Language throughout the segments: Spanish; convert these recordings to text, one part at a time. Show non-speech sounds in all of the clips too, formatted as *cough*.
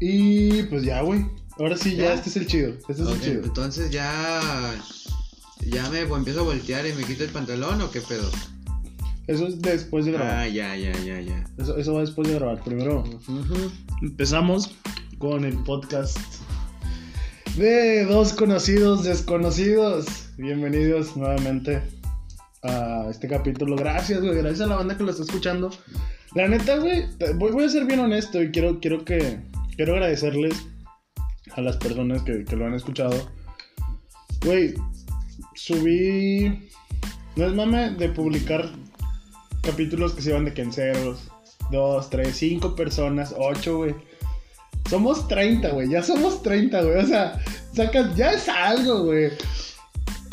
Y pues ya, güey. Ahora sí, ya, ¿Ya? este es el chido. Este es el chido. Entonces ya. Ya me empiezo a voltear y me quito el pantalón o qué pedo. Eso es después de grabar. Ah, ya, ya, ya, ya. Eso, eso va después de grabar. Primero empezamos con el podcast de dos conocidos desconocidos. Bienvenidos nuevamente a este capítulo. Gracias, güey. Gracias a la banda que lo está escuchando. La neta, güey, voy, voy a ser bien honesto y quiero, quiero que quiero agradecerles a las personas que, lo han escuchado. Güey, subí. No es mame de publicar capítulos que se iban de quinceros. Dos, tres, cinco personas, ocho, güey. Somos 30, güey. Ya somos 30, güey. O sea, sacas, ya es algo, güey.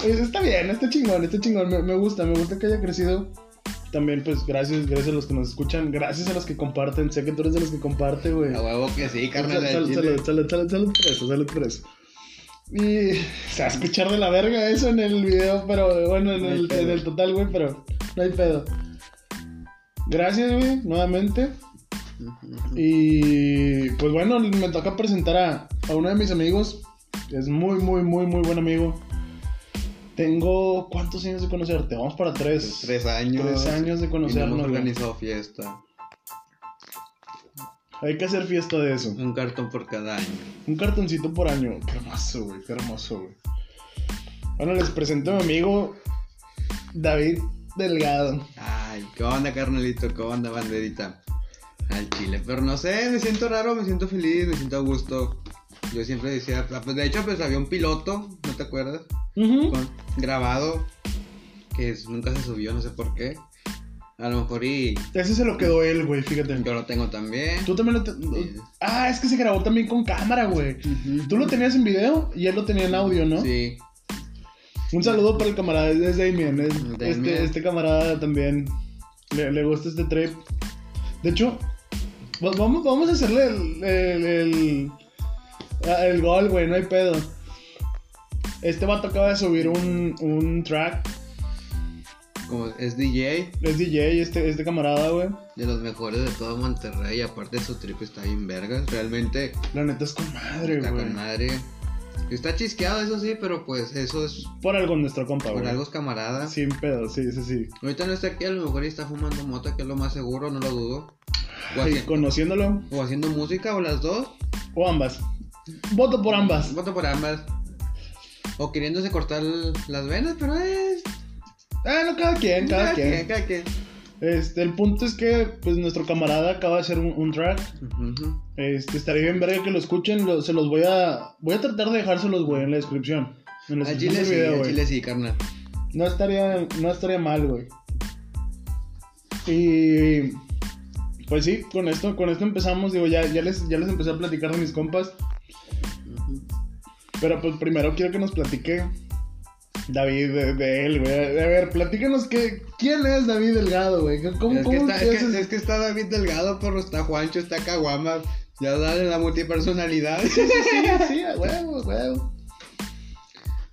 Está bien, está chingón, está chingón. Me gusta, me gusta que haya crecido. También, pues, gracias, gracias a los que nos escuchan. Gracias a los que comparten. Sé que tú eres de los que comparte, güey. A huevo que sí, carnal. al salud, salud, salud, salud, salud por eso, salud por eso. Y se va a escuchar de la verga eso en el video, pero bueno, en No el, pedo. en el total, güey, pero no hay pedo. Gracias, güey, nuevamente. Y pues bueno, me toca presentar a, a uno de mis amigos. Es muy, muy, muy, muy buen amigo. Tengo, ¿cuántos años de conocerte? Vamos para tres. Tres años. Tres años de Y no hemos conocernos. güey. organizado fiesta. Hay que hacer fiesta de eso. Un cartón por cada año. Un cartoncito por año. Qué hermoso, güey. Qué hermoso, güey. Bueno, les presento a mi amigo David Delgado. Ay, ¿qué onda, carnalito? ¿Qué onda, banderita? Al chile, pero no sé, me siento raro, me siento feliz, me siento a gusto. Yo siempre decía, ah, pues de hecho, pues había un piloto, ¿no te acuerdas? Con- grabado, que es- nunca se subió, no sé por qué. A lo mejor y Ese se lo quedó él, güey. Fíjate. yo lo tengo también. Tú también lo. te- Sí. Ah, es que se grabó también con cámara, güey. Tú lo tenías en video y él lo tenía en audio, ¿no? Sí, Un saludo para el camarada, es Damien. es- Damien. Este, este camarada también le, le gusta este trip. De hecho, va- vamos, vamos a hacerle el, el, el, el gol, güey, no hay pedo. Este vato acaba de subir un, un track. como es DJ, Es DJ, este, este camarada, güey. de los mejores de todo Monterrey. Aparte, su trip está bien vergas. Realmente La neta es con madre, está güey. con madre. Está chisqueado, eso sí, pero pues eso es Por algo nuestro compa, por algo es camarada. Sin pedo, sí, sí, sí. Ahorita no está aquí, a lo mejor está fumando mota, que es lo más seguro, no lo dudo. O, haci- conociéndolo, o haciendo música, o las dos. o ambas. Voto por ambas. Voto por ambas. O queriéndose cortar las venas, pero es. Ah, no, cada quien, cada, quien. cada quien. Este, el punto es que, pues, nuestro camarada acaba de hacer un, un track. Este, estaría bien verga que lo escuchen. lo- se los voy a. Voy a tratar de dejárselos, güey, en la descripción. En la descripción del sí, video, al güey. chile sí, carnal. No estaría, no estaría mal, güey. Y. Pues sí, con esto, con esto empezamos. Digo, ya, ya, les, ya les empecé a platicar de mis compas. Pero pues primero quiero que nos platique David de, de él, güey. A ver, platícanos que, quién es David Delgado, güey. ¿Cómo, Es que, cómo está, es, que, es que está David Delgado, pero está Juancho, está Caguama. Ya dale la multipersonalidad. Sí, sí, sí, a huevo, huevo.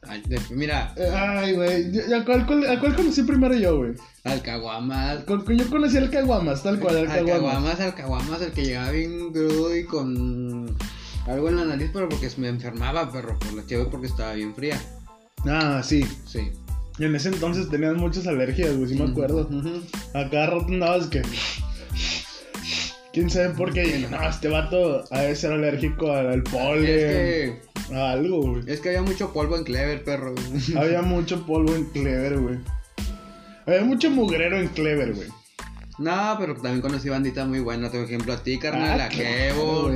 Ay, Mira, Ay, güey. ¿A cuál, cuál- a cuál conocí primero yo, güey? al Caguamas. Yo conocí al Caguamas, tal cual, al Al Caguamas. Caguamas, al Caguamas, el que llegaba bien grudo y con algo en la nariz, pero porque me enfermaba, perro, por la cheve porque estaba bien fría. Ah, sí. Sí. Y en ese entonces tenías muchas alergias, güey, sí me acuerdo. A cada rato andabas que. ¿Quién sabe por qué? Y no, este vato ha de ser alérgico al, al polen. Es que, A algo, güey. es que había mucho polvo en Clever, perro. Había mucho polvo en Clever, güey. Había mucho mugrero en Clever, güey. No, pero también conocí bandita muy buena. Por ejemplo, a ti, carnal, Ah, a Kevo.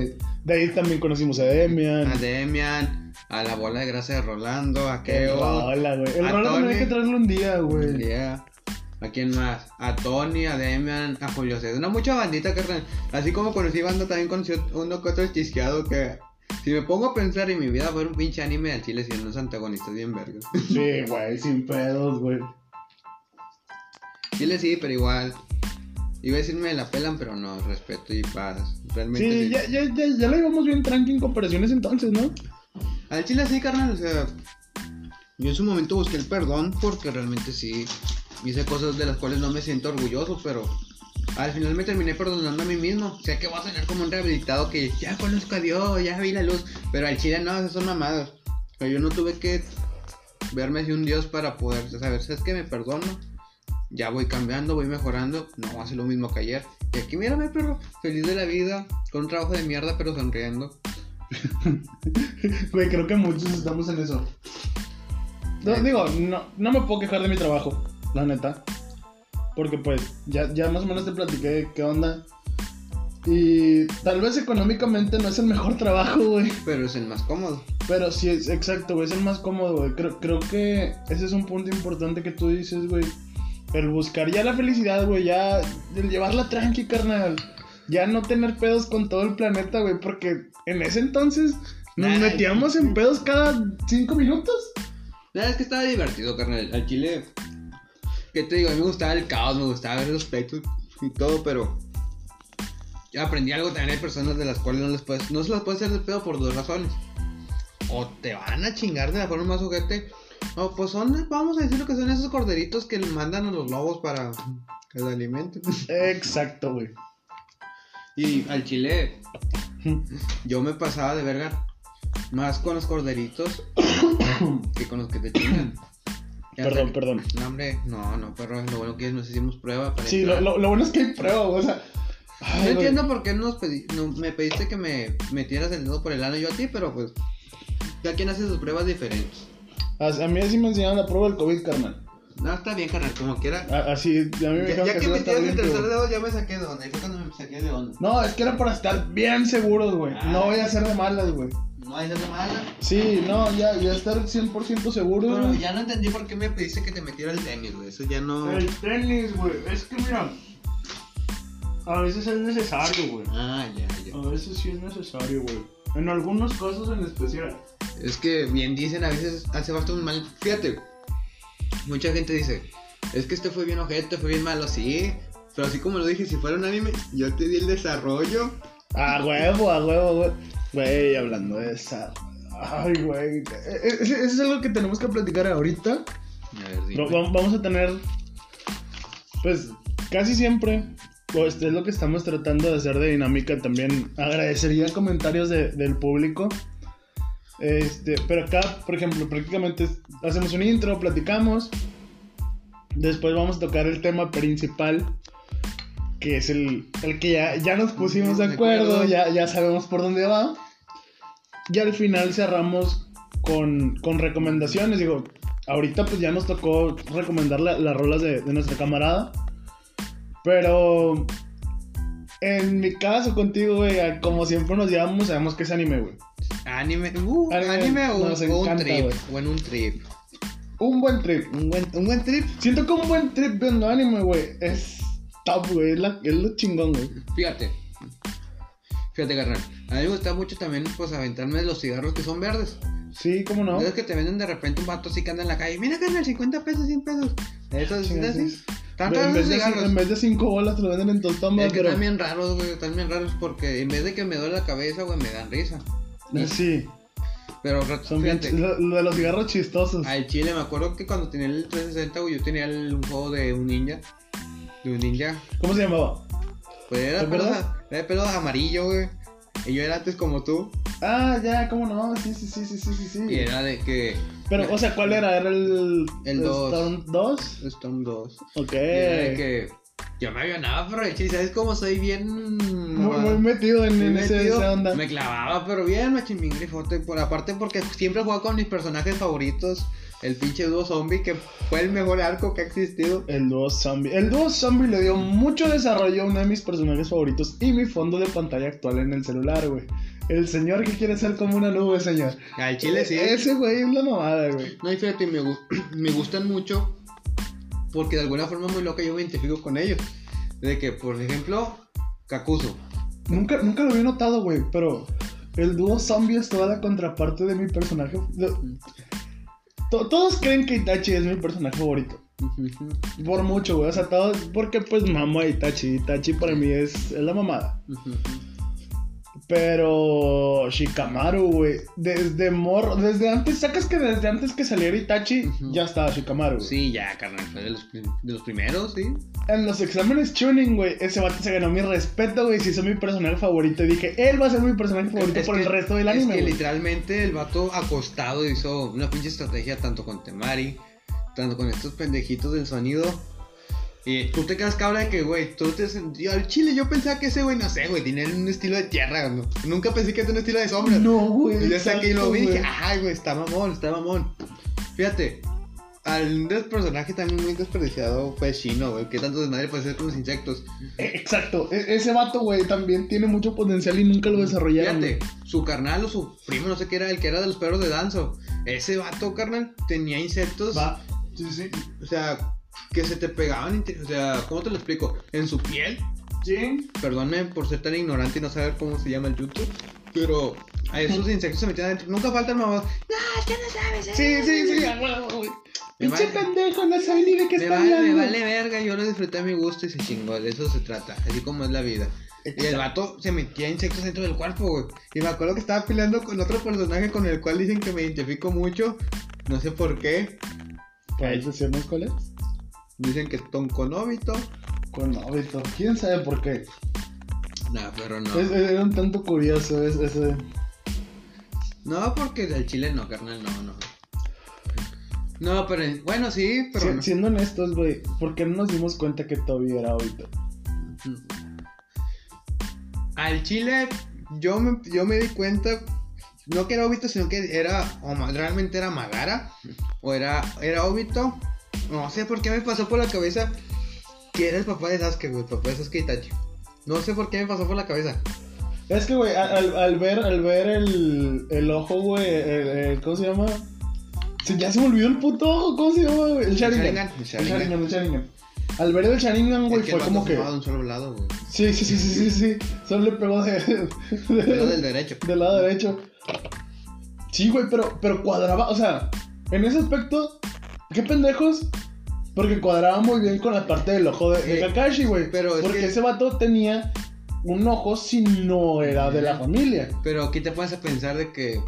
De ahí también conocimos a Demian. a Demian, a la bola de grasa de Rolando, a Kevo. Rola, güey. El a Rola también hay Tony. que traerlo un día, güey. Yeah. ¿A quién más? A Tony, a Demian, a Julio César. Una mucha bandita, carnal. Así como conocí banda, también conocí uno que otro chisqueado que... Si me pongo a pensar en mi vida, fuera un pinche anime al chile siendo unos antagonistas bien vergas. Sí, güey, sin pedos, güey. Chile sí, pero igual. Iba a decirme la pelan, pero no, respeto y paz. Realmente Sí, sí. ya, ya, ya, ya la íbamos bien tranqui en comparaciones entonces, ¿no? Al chile sí, carnal, o sea, yo en su momento busqué el perdón porque realmente sí hice cosas de las cuales no me siento orgulloso, pero al final me terminé perdonando a mí mismo. Sé que voy a tener como un rehabilitado que ya conozco a Dios, ya vi la luz. Pero al chile no, esas son mamadas. Pero yo no tuve que verme así un Dios para poder saber, ¿sabes que Me perdono. Ya voy cambiando, voy mejorando. No hacer lo mismo que ayer. Y aquí mírame, perro, feliz de la vida, con un trabajo de mierda, pero sonriendo. *laughs* Güey, creo que muchos estamos en eso. No, digo, no, no me puedo quejar de mi trabajo, la neta. Porque pues ya, ya más o menos te platiqué qué onda. Y tal vez económicamente no es el mejor trabajo, güey. Pero es el más cómodo. Pero sí, es exacto, güey, es el más cómodo, güey. Creo, creo que ese es un punto importante que tú dices, güey. El buscar ya la felicidad, güey, ya el llevarla tranqui, carnal. Ya no tener pedos con todo el planeta, güey, porque en ese entonces nos Ay. metíamos en pedos cada cinco minutos. Nada, es que estaba divertido, carnal. Al chile, ¿qué te digo? A mí me gustaba el caos, me gustaba ver los pleitos y todo, pero yo aprendí algo también. Hay personas de las cuales no les puedes, no se las puede hacer de pedo por dos razones. O te van a chingar de la forma más ojete, o pues son, vamos a decir lo que son esos corderitos que mandan a los lobos para que los alimenten. Exacto, güey. Y al chile, yo me pasaba de verga más con los corderitos que con los que te chingan. Ya Perdón, te- perdón. No, hombre, no, no, perro, lo bueno que es, nos hicimos prueba para Sí, lo, entrar. lo- lo bueno es que hay prueba, o sea. ay, No güey. entiendo por qué nos pedí- no, me pediste que me metieras el dedo por el ano yo a ti, pero pues cada quien hace sus pruebas diferentes. A, a mí así me enseñaron la prueba del COVID, carnal. No, está bien, carnal, como quiera. A- así, a mí me Ya, ya que que me tiras el tercer dedo, ya me saqué de onda. Fue cuando me saqué de onda. No, es que era para estar bien seguros, güey. Ah. No voy a hacer de malas, güey. No hay nada mala. Sí, no, ya, ya estar 100% seguro, Bueno, güey. ya no entendí por qué me pediste que te metiera el tenis, güey. Eso ya no. El tenis, güey. Es que mira. A veces es necesario, güey. Ah, ya, ya. A veces sí es necesario, güey. En algunos casos en especial. Es que bien dicen, a veces hace falta un mal. Fíjate, mucha gente dice, es que este fue bien ojete, fue bien malo, sí. Pero así como lo dije, si fuera un anime, yo te di el desarrollo. A huevo, a huevo, güey. Güey, hablando de esa. Ay, güey. E- e- Eso es algo que tenemos que platicar ahorita. A ver, dime. Vamos a tener, pues, casi siempre, pues es lo que estamos tratando de hacer de dinámica también. Agradecería comentarios de- del público. Este, pero acá, por ejemplo, prácticamente hacemos un intro, platicamos. Después vamos a tocar el tema principal, que es el, el que ya, ya nos pusimos de acuerdo, acuerdo. ya, ya sabemos por dónde va. Y al final cerramos con, con recomendaciones. Digo, ahorita pues ya nos tocó recomendar la- las rolas de, de nuestra camarada. Pero en mi caso contigo, güey, como siempre nos llevamos, sabemos que es anime, güey. Anime, uh, Anime anime, o, nos o un trip. O en un trip. Un buen trip. Un buen, un buen trip. Siento que un buen trip viendo anime, güey, es top, güey. Es, es lo chingón, güey. Fíjate. Fíjate, carnal. A mí me gusta mucho también, pues, aventarme los cigarros que son verdes. Sí, cómo no. Es que te venden de repente un vato así que anda en la calle. Mira, carnal, 50 pesos, 100 pesos. Eso es así. en, vez de, en vez de cinco bolas te lo venden en tostamba, Es que pero. están bien raros, güey. Están bien raros porque en vez de que me duele la cabeza, güey, me dan risa. Sí, Pero, son fíjate, Lo, lo de los cigarros chistosos. al chile me acuerdo que cuando tenía el 360, güey, yo tenía el- un juego de un ninja. De un ninja. ¿Cómo se llamaba? Pues era, ¿Te de pelo, acuerdas? era de pelo amarillo, güey. Y yo era antes como tú. Ah, ya, cómo no. Sí, sí, sí, sí, sí, sí. sí. Y era de que. Pero, o sea, ¿cuál era? ¿Era el. El dos. Storm 2? Storm 2. Ok. Y era de que. Yo me avionaba, pero el chile, ¿sabes cómo soy bien. Muy, muy metido en, ese- metido. esa onda. Me clavaba, pero bien, me mi grifote. Por aparte, porque siempre jugaba con mis personajes favoritos. El pinche dúo zombie, que fue el mejor arco que ha existido. El dúo zombie. El dúo zombie le dio mucho desarrollo a uno de mis personajes favoritos y mi fondo de pantalla actual en el celular, güey. El señor que quiere ser como una nube, señor. Al chile sí. Ese güey es la mamada, güey. No, y fíjate, me, gu- *clears throat* me gustan mucho. Porque de alguna forma muy loca yo me identifico con ellos. De que, por ejemplo, Kakuzu. Nunca, nunca lo había notado, güey, pero el dúo zombie es toda la contraparte de mi personaje. to- todos creen que Itachi es mi personaje favorito. Por mucho, güey. O sea, todos. Porque pues mamo a Itachi. Itachi para mí es, es la mamada. Pero Shikamaru, güey, desde morro, desde antes, sacas que desde antes que saliera Itachi, ya estaba Shikamaru. Sí, ya, carnal, fue de los, de los primeros, sí. En los exámenes tuning, güey, ese vato se ganó mi respeto, güey, se hizo mi personaje favorito. Y dije, él va a ser mi personaje favorito Es por que- el resto del es anime, que güey. literalmente el vato acostado hizo una pinche estrategia tanto con Temari, tanto con estos pendejitos del sonido. Y tú te quedas cabra de que, güey, tú te sentías al chile. Yo pensaba que ese güey, no sé, güey, tenía un estilo de tierra, ¿no? Nunca pensé que tenía un estilo de sombra. No, güey. Y ya saqué y lo vi y dije, ay, güey, está mamón, está mamón. Fíjate, al personaje también muy desperdiciado fue Shino, güey. Que tanto desmadre puede ser con los insectos. Eh, Exacto, e- ese vato, güey, también tiene mucho potencial y nunca lo desarrollaron. Fíjate, güey. su carnal o su primo, no sé qué era, el que era de los perros de Danzo. Ese vato, carnal, tenía insectos. Va. Sí, sí. O sea, que se te pegaban. O sea, ¿cómo te lo explico? En su piel. Sí. Perdónme por ser tan ignorante y no saber cómo se llama el YouTube. Pero a esos insectos se metían adentro. Nunca falta el mamá. No, es que no sabes. eh". Sí, sí, sí. Me Pinche pendejo, no sabe ni de qué está vale, me hablando. vale verga, yo lo disfruté a mi gusto y se chingó, de eso se trata, así como es la vida. Y el vato se metía insectos dentro del cuerpo, güey. Y me acuerdo que estaba peleando con otro personaje con el cual dicen que me identifico mucho. No sé por qué. ¿Puedes decirnos cuál es? Dicen que es Tonkonobito. Con Obito. ¿Quién sabe por qué? Nah, pero no. Es, era un tanto curioso es- ese. No, porque del chile no, carnal, no, no. No, pero bueno, sí, pero Si- no. Siendo honestos, güey, ¿por qué no nos dimos cuenta que Toby era Obito? Al chile, yo me, yo me di cuenta, no que era Obito, sino que era, o realmente era Magara, o era, era Obito. No sé por qué me pasó por la cabeza que era el papá de Sasuke, güey, el papá de Sasuke Itachi. No sé por qué me pasó por la cabeza. Es que, güey, al, al ver, al ver el, el ojo, güey, el, el- ¿cómo se llama? Se- ya se me olvidó el puto ojo, ¿cómo se llama, güey? El Sharingan. El Sharingan. El Sharingan. Al ver el Sharingan, güey, fue como que... fumaba de un solo lado, güey. Sí, sí, sí, sí, sí, sí. Solo le pegó de... Del derecho. del lado derecho. Sí, güey, pero, pero cuadraba, o sea, en ese aspecto, qué pendejos. Porque cuadraba muy bien con la parte del ojo de, de Kakashi, güey. pero es Porque que- ese vato tenía un ojo si no era de la familia. Pero aquí te pones a pensar de que.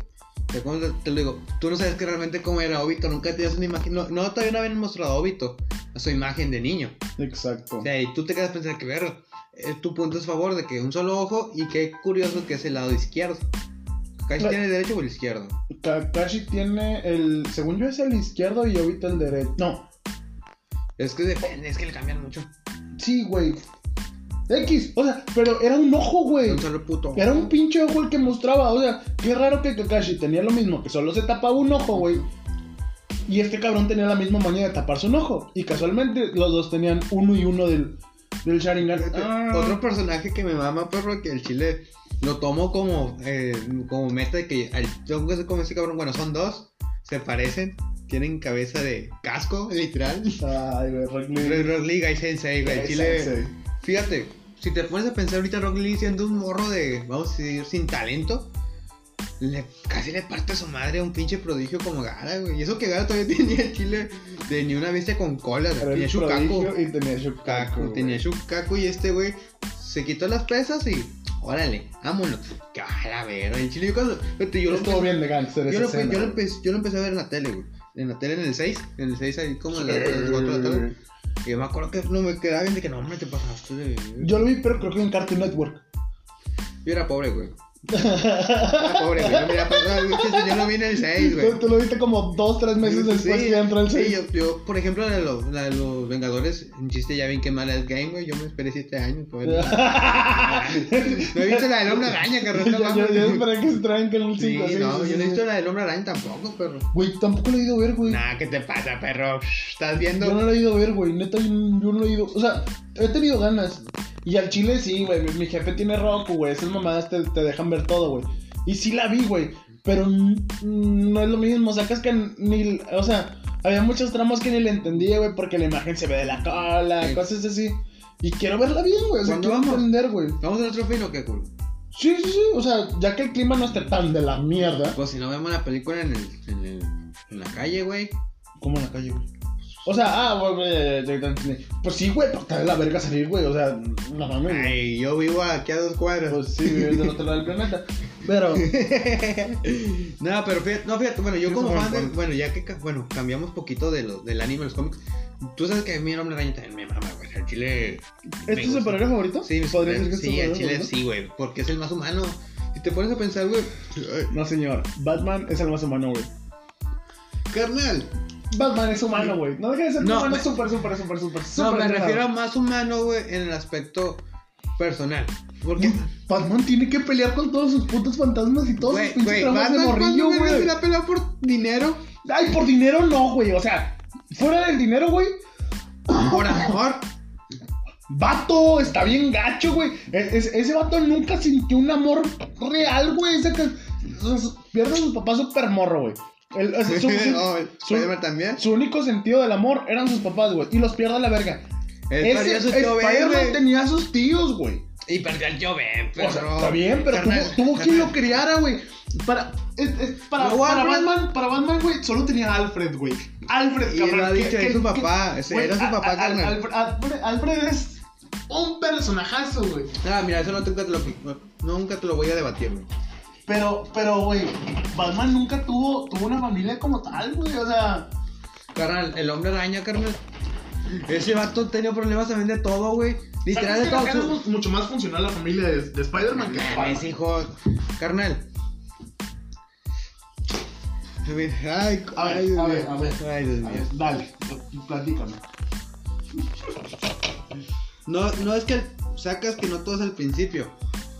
cómo te, te lo digo, tú no sabes que realmente cómo era Obito, nunca tenías una imagen. No, no todavía no habían mostrado a Obito, a su imagen de niño. Exacto. O sea, y tú te quedas pensando que ver, eh, tu punto es favor de que un solo ojo y qué curioso que es el lado izquierdo. Claro. tiene el derecho o el izquierdo. Kakashi tiene el. Según yo es el izquierdo y Obito el derecho. No, Es que depende, es que le cambian mucho. sí, güey. X, o sea, pero era un ojo, güey. Un solo puto. Era un pinche ojo el que mostraba. O sea, qué raro que Kakashi tenía lo mismo, que solo se tapaba un ojo, güey. Y este cabrón tenía la misma manera de taparse un ojo. Y casualmente los dos tenían uno y uno del, del Sharingan. Ah. Otro personaje que me mama, perro, que el chile lo tomo como, eh, como meta de que al, yo cómo ese cabrón, bueno, son dos, se parecen, tienen cabeza de casco, literal. Ay, güey, Rock Lee. Rock Lee, Guy Sensei, güey, chile. Sensei. Fíjate, si te pones a pensar ahorita Rock Lee siendo un morro de, vamos a decir, sin talento, le, casi le parte a su madre a un pinche prodigio como Gara, güey. Y eso que Gara todavía *laughs* tenía el chile de ni una bestia con cola, Era tenía Shukaku. y tenía Shukaku. Tenía Shukaku y este güey se quitó las pesas y órale, vámonos. Que a la verga, el chile yo cuando yo lo Estuvo bien de yo lo, escena, yo, lo empecé, yo lo empecé a ver en la tele, güey. En la tele en el 6, en el 6 ahí como en la, en las cuatro de la tarde. Y yo me acuerdo que no me quedaba bien de que no, hombre, te pasaste de... Yo lo vi, pero creo que en Cartoon Network. Yo era pobre, güey. Era pobre, güey. No, mira, pues, no, yo lo vi en el 6, güey. Tú, tú lo viste como dos, tres meses después Sí, que ya entró el sí, 6. yo, yo, por ejemplo, la de, los, la de los Vengadores, en chiste ya ven que mala es game, güey. Yo me esperé 7 años. Pues, *laughs* no. no he visto la del hombre araña, carnal. no yo, yo, yo esperé que se traen con el 5. Sí, sí, no, sí, yo no he sí. visto la del hombre araña tampoco, perro. Güey, tampoco lo he ido a ver, güey. Nah, ¿qué te pasa, perro? ¿Estás viendo? Yo no lo he ido a ver, güey. Neta, yo no lo he ido. O sea, he tenido ganas. Y al chile sí, güey. Mi, mi jefe tiene Roku, güey. Esas mamadas te, te dejan ver todo, güey. Y sí la vi, güey. Pero no es lo mismo. Sacas que ni. O sea, había muchos tramos que ni le entendía, güey. Porque la imagen se ve de la cola, Sí. cosas así. Y quiero verla bien, güey. O sea, ¿Cuándo quiero vamos? entender, güey. ¿Vamos al otro fin o qué, culo? Sí, sí, sí. O sea, ya que el clima no esté tan de la mierda. Pues si no vemos la película en, el, en, el, en la calle, güey. Como en la calle, güey. O sea, ah, güey, pues sí, güey, de la verga salir, güey. O sea, no mames. Ay, yo vivo aquí a dos cuadras. Pues sí, vives del otro lado del planeta. Pero, *laughs* no, pero fíjate, no, fíjate, bueno, yo como fan de, bueno, ya que, bueno, cambiamos poquito de lo, del anime, los cómics, tú sabes que a mí el Hombre Araña también me mama, güey, el chile... me ¿es tu superhéroe favorito? Sí, ¿Podría superhéroe- decir que es tu sí, superhéroe chile sí, güey, porque es el más humano. Si te pones a pensar, güey, No, señor. Batman es el más humano, güey. carnal, Batman es humano, güey. No deja de ser No, humano, es súper, súper, súper, súper, no, me refiero a más humano, güey, en el aspecto personal. Porque, Batman tiene que pelear con todos sus putos fantasmas y todos güey, sus pinches güey, traumas de Batman morrillo, cuando verga güey. se la pelea por dinero, Ay, por dinero no, güey. O sea, fuera del dinero, güey. por amor. Vato, está bien gacho, güey. E- es- ese vato nunca sintió un amor real, güey. Ese que sus- pierde a su papá súper morro, güey. El- o sea, su, *laughs* su- Oh, su- también. su único sentido del amor eran sus papás, güey. Y los pierde a la verga. Él Ese Ben, güey. tenía a sus tíos, güey. Y perdió al tío Ben, O sea, pero... está bien, pero tuvo, Carnal, tuvo quien lo criara, güey. Para, es- es- para, No, para. Batman, para Batman, güey, solo tenía a Alfred, güey. Alfred, Y cabrón. lo ha que- dicho, que- es su que- papá, ese güey, era su a- papá, a- carnal. Alfred, Alfred- Alfred es un personajazo, güey. Ah, mira, eso no, nunca te lo, nunca te lo voy a debatir, güey. Pero, pero, güey, Batman nunca tuvo, tuvo una familia como tal, güey. O sea, Carnal, el hombre araña, carnal. Ese vato tenía problemas también de todo, güey. Literal de ¿sabes que todo. es mucho más funcional la familia de, de Spider-Man que Mames, Batman. hijo. Carnal. A ver, ay, A ver, ay, Dios a ver, a ver. Ay, Dios A mío. ver, Dale, platícame. No, no es que sacas que no todo es al principio.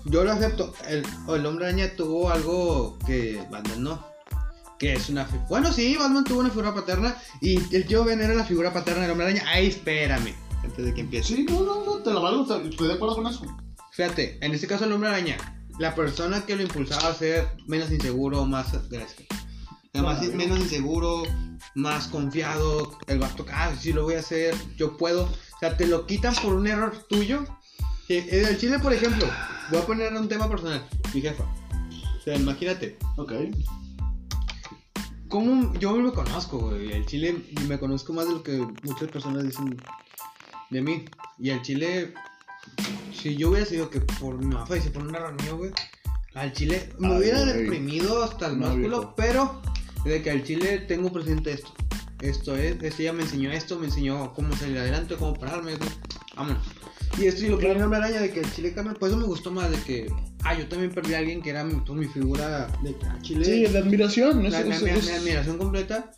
Yo lo acepto. El, el hombre araña tuvo algo que Batman no. Que es una. Bueno, sí, Batman tuvo una figura paterna. Y el tío Ben era la figura paterna del hombre araña. Ay, espérame. Antes de que empiece. Sí, no, no, no, te lo valgo, estoy de acuerdo con eso. Fíjate, en este caso el hombre araña. La persona que lo impulsaba a ser menos inseguro, más. Gracias. Más, no. menos inseguro, más confiado. El vato, ah, sí lo voy a hacer, yo puedo. O sea, te lo quitan por un error tuyo. Que En el Chile, por ejemplo, voy a poner un tema personal. Mi jefa. O sea, imagínate. Ok. ¿Cómo yo me conozco, güey? El Chile me conozco más de lo que muchas personas dicen de mí. Y el Chile, si yo hubiera sido que por mi mamá fallece por un error mío, güey, al Chile me Ay, hubiera güey. deprimido hasta el No, músculo, viejo. pero de que al Chile tengo presente esto. Esto es, este ya me enseñó esto, me enseñó cómo salir adelante, cómo pararme, güey. vámonos. Y esto y lo que viene hombre araña de que el Chile, carnal, pues eso me gustó más de que, ah, yo también perdí a alguien que era mi, pues, mi figura de al Chile. Sí, de admiración, La, eso, la- mi- es- mi admiración completa.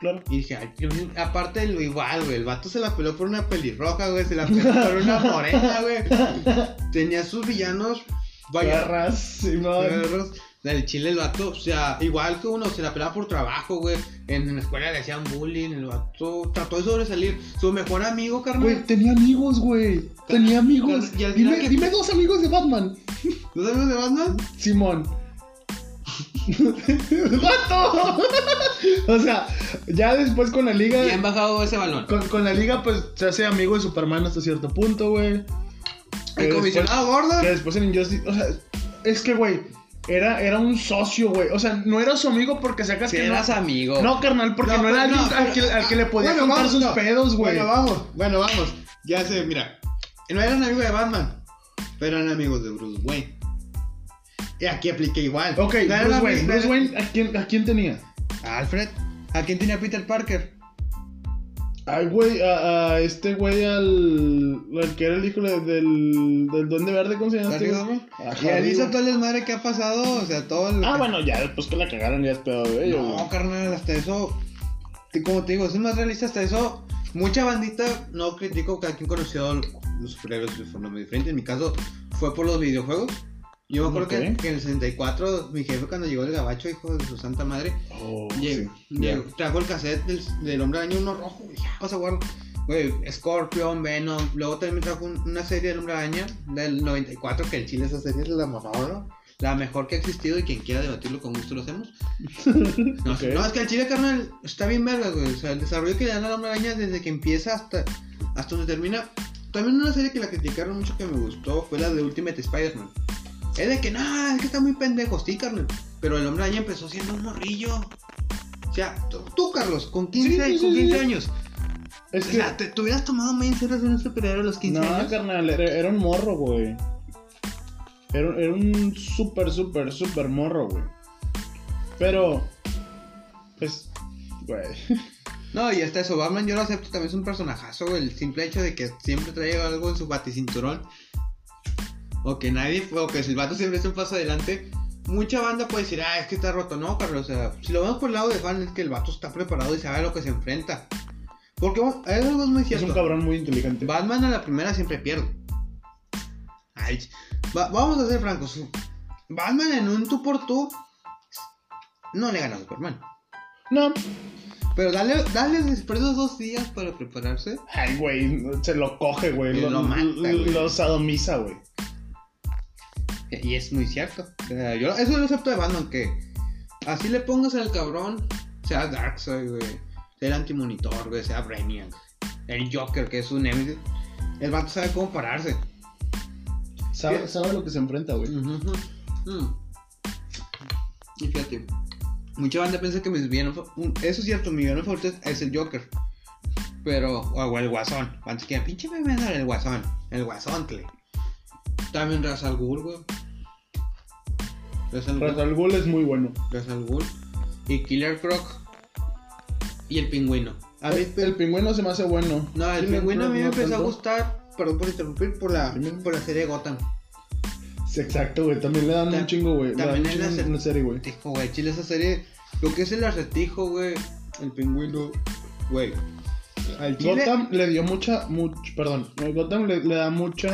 Claro. Y dije, ay, aparte lo igual, güey. El vato se la peló por una pelirroja, güey. Se la peló por una morena, güey. *laughs* Tenía sus villanos. Vaya. Garras, Simón. Del chile el vato, o sea, igual que uno se la pelaba por trabajo, güey. En, la escuela le hacían bullying, el vato trató de sobresalir. Su mejor amigo, carnal. Güey, tenía amigos, güey. Tenía amigos. Y al final Dime, que- dime dos amigos de Batman. ¿Los amigos de Batman? Simón. *laughs* ¡Vato! o sea, ya después con la liga. Y han bajado ese balón. Con, con la liga, pues se hace amigo de Superman hasta cierto punto, güey. El comisionado gordo. Que después en Injustice. O sea, es que, güey, era, era un socio, güey. O sea, no era su amigo porque sacas que eras no. amigo. No, carnal, porque no, No, era pues, alguien no, al, que, al que le podía Bueno, contar vamos, sus pedos, güey. Bueno, vamos, bueno, vamos. Ya sé, mira. No eran amigos de Batman, pero eran amigos de Bruce Wayne. Y aquí apliqué igual. Ok, Bruce Wayne. Bruce Wayne, ¿a quién, ¿a quién tenía? ¿A Alfred. ¿A quién tenía Peter Parker? Ay, güey, a, a este güey, al, al que era el hijo de- del, del Duende Verde, ¿cómo se llama este Y él hizo todo el desmadre que ha pasado, o sea, todo el... Ah, bueno, ya después que la cagaron ya es pedo de ellos, No, güey. carnal, hasta eso... Como te digo, es más realista hasta eso. Mucha bandita, no critico, cada quien conoció los superhéroes de forma muy diferente. En mi caso, fue por los videojuegos. Yo me acuerdo que- en el 64, mi jefe cuando llegó el gabacho, hijo de su santa madre, Oh, llegó, sí, llegó- ya. trajo el cassette del, del hombre araña uno rojo, ya, vas a guardar. Güey, Scorpion, Venom, luego también me trajo un- una serie del hombre araña del 94, que el chile esa serie es la mejor, ¿no? La mejor que ha existido y quien quiera debatirlo con gusto lo hacemos. *laughs* No, Ok. no, es que el chile, carnal, está bien verga, güey. O sea, el desarrollo que le dan al hombre araña desde que empieza hasta, hasta donde termina. También una serie que la criticaron mucho que me gustó fue la de Ultimate Spider-Man. Es de que, no, es que está muy pendejo, sí, carnal. Pero el hombre araña empezó siendo un morrillo. O sea, tú, tú, Carlos, con 15, Sí, sí, con sí, 15 sí. años. Es O que. sea, ¿te, te hubieras tomado muy en serio ser un superhéroe a los 15 No, años? carnal, era, era un morro, güey. Era, era un súper, súper, súper morro, güey. Pero. Pues. Güey. *laughs* No, y hasta eso, Batman yo lo acepto, también es un personajazo, güey. El simple hecho de que siempre trae algo en su baticinturón. O que nadie, o que el vato siempre es un paso adelante. Mucha banda puede decir, ah, es que está roto. No, Carlos, o sea, si lo vemos por el lado de fan, es que el vato está preparado y sabe a lo que se enfrenta. Porque bueno, es algo muy Es cierto. un cabrón muy inteligente. Batman a la primera siempre pierde. Ay, va- vamos a ser francos. Batman en un tú por tú no le gana a Superman. No. Pero dale, dale esos dos días para prepararse. Ay, güey. Se lo coge, güey. Lo, lo mata, lo- güey. lo sadomiza, güey. Y es muy cierto. O sea, yo eso lo acepto de Batman, que así le pongas al cabrón, sea Darkseid, güey, sea el antimonitor, güey, sea Brainiac, el Joker, que es un Nemesis. El vato sabe cómo pararse. Sabe, sabe lo que se enfrenta, güey. Mm. Y fíjate, mucha banda piensa que mis villanos, eso es cierto, mi villano favorito es- el Joker. Pero, o el Guasón. Antes que pinche me van a dar el Guasón. El Guasón, tle. También Ra's al Ghul, güey. Al Ghul. Al Ghul es muy bueno. Ra's al Ghul. Y Killer Croc. Y el pingüino. A mí, El, el pingüino se me hace bueno. no, el pingüino a mí me no empezó a gustar. Perdón por interrumpir, por la, por la serie Gotham. Sí, exacto, güey. También le dan Ta- un chingo, güey. Le dan también un es chingo la en la serie, güey. Güey. Chile, esa serie. Lo que es el acertijo, güey. El pingüino. Güey. Al. Gotham le dio mucha, much, perdón, Gotham le, le da mucha,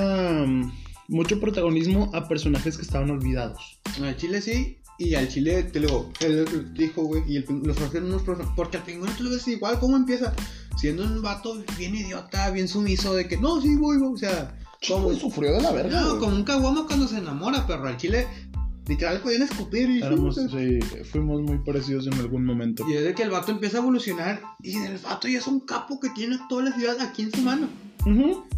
mm, mucho protagonismo a personajes que estaban olvidados. Al chile sí. Y al chile, te digo, el acertijo, güey. Y el los unos personajes. Porque al pingüino tú lo ves igual. ¿Cómo empieza? Siendo un vato bien idiota, bien sumiso. De que no, sí, voy, voy. O sea, como. Güey, sufrió de la verga, No, güey. como un caguamo cuando se enamora, perro. Al chile, literal, podían escupir y. Éramos, sí, fuimos muy parecidos en algún momento. Y es de que el vato empieza a evolucionar. Y el vato ya es un capo que tiene toda la ciudad aquí en su mano.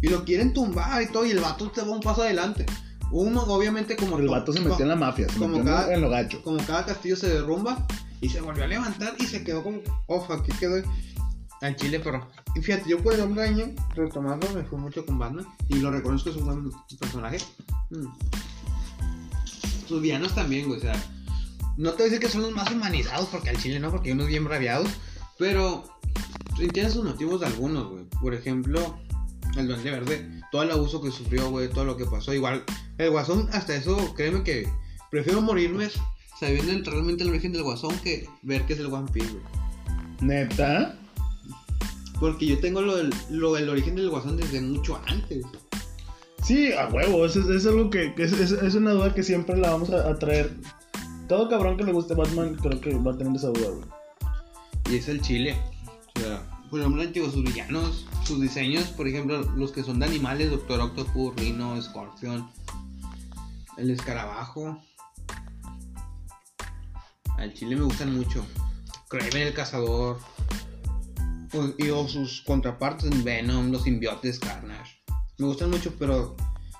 Y lo quieren tumbar y todo, y el vato te va un paso adelante. Uno, obviamente, como El to- vato se metió en la mafia, se como metió cada- en lo gacho. Como cada castillo se derrumba y se volvió a levantar y se quedó como, ojo, aquí quedó al chile, pero. Y fíjate, yo por el hombre año, retomando, me fui mucho con Batman y lo reconozco, es un buen personaje. Mm. Sus villanos también, güey, o sea. No te voy a decir que son los más humanizados, porque al chile no, porque hay unos bien rabiados, pero tienen sus motivos de algunos, güey. Por ejemplo, el Duende Verde, todo el abuso que sufrió, güey, todo lo que pasó. Igual, el Guasón, hasta eso, créeme que prefiero morirme sabiendo realmente el origen del Guasón que ver que es el One Piece, güey. Neta. Porque yo tengo lo del, lo del origen del Guasón desde mucho antes. Sí, a huevo, eso es, es algo que, que es, es- es una duda que siempre la vamos a, a traer. Todo cabrón que le guste Batman creo que va a tener esa duda, güey. Y es el chile. Por ejemplo, antiguos sus villanos, sus diseños, por ejemplo, los que son de animales, Doctor Octopus, Rhino, Scorpion, el escarabajo. Al chile me gustan mucho. Kraven el cazador. O, y o sus contrapartes, Venom, los simbiotes, Carnage. Me gustan mucho, pero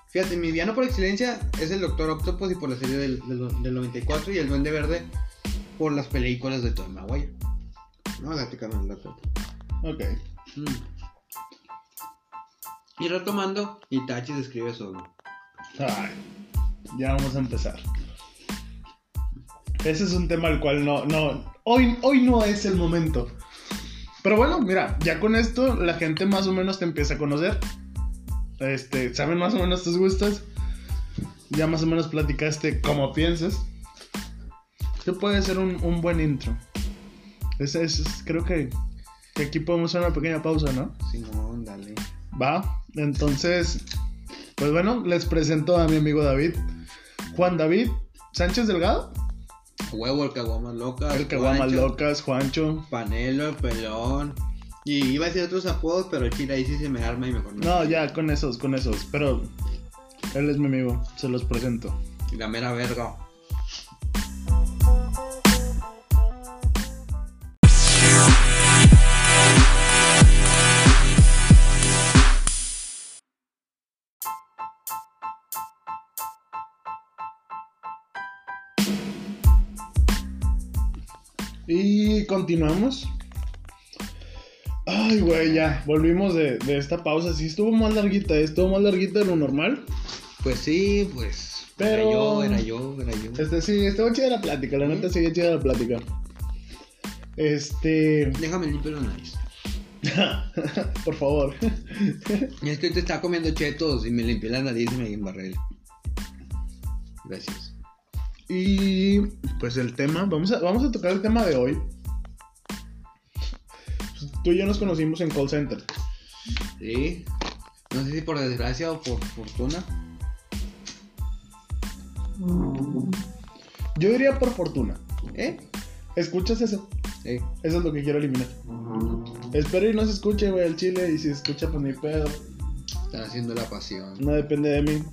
fíjate, mi villano por excelencia es el Doctor Octopus y por la serie del, del, del 94 y el Duende Verde por las películas de Tobey Maguire. No, date canal, date. Ok. Mm. Y retomando, Itachi describe solo. Ay, ya vamos a empezar. Ese es un tema al cual no, no, hoy, hoy no es el momento. Pero bueno, mira, ya con esto la gente más o menos te empieza a conocer. Este, saben más o menos tus gustos. Ya más o menos platicaste cómo piensas. Este puede ser un, un buen intro. Ese es, creo que, que aquí podemos hacer una pequeña pausa, ¿no? Simón, dale. Va, entonces, pues bueno, les presento a mi amigo David. Juan David Sánchez Delgado, Huevo, el caguamas locas. el Juancho, locas, Juancho. Panelo, el pelón. Y iba a decir otros apodos, pero el chile ahí sí se me arma y me conoce. No, ya, con esos, con esos, pero él es mi amigo, se los presento. Y la mera verga. Y continuamos. Ay, güey, ya. Volvimos de, de esta pausa. Sí, estuvo más larguita. eh, Estuvo más larguita de lo normal. Pues sí, pues. Pero- Era yo, era yo, era yo. Este sí, estuvo chida la plática. La neta, sigue chida la plática. Este. Déjame limpio la nariz. *laughs* Por favor. Es que te estaba comiendo chetos y me limpié la nariz y me embarré. Gracias. Y pues el tema, vamos a, vamos a tocar el tema de hoy. Tú y yo nos conocimos en call center. Sí. No sé si por desgracia o por fortuna. Yo diría por fortuna. ¿Eh? ¿Escuchas eso? Sí. Eso es lo que quiero eliminar. Espero y no se escuche, güey, el chile. Y si se escucha, pues ni pedo. Están haciendo la pasión. No depende de mí.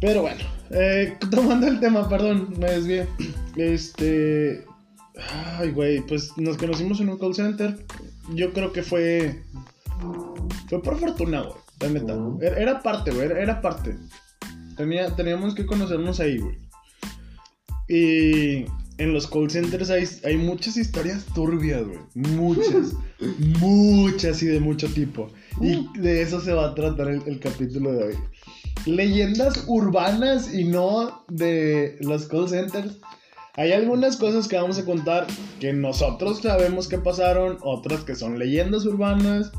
Pero bueno, eh, tomando el tema, perdón, me desvié. Este. Ay, güey, pues nos conocimos en un call center. Yo creo que fue. Fue por fortuna, güey, la neta. Era, era parte, güey, era, era parte. Tenía, teníamos que conocernos ahí, güey. Y en los call centers hay, hay muchas historias turbias, güey. Muchas. *laughs* muchas y de mucho tipo. Y de eso se va a tratar el, el capítulo de hoy. Leyendas urbanas y no de los call centers. Hay algunas cosas que vamos a contar que nosotros sabemos que pasaron, otras que son leyendas urbanas,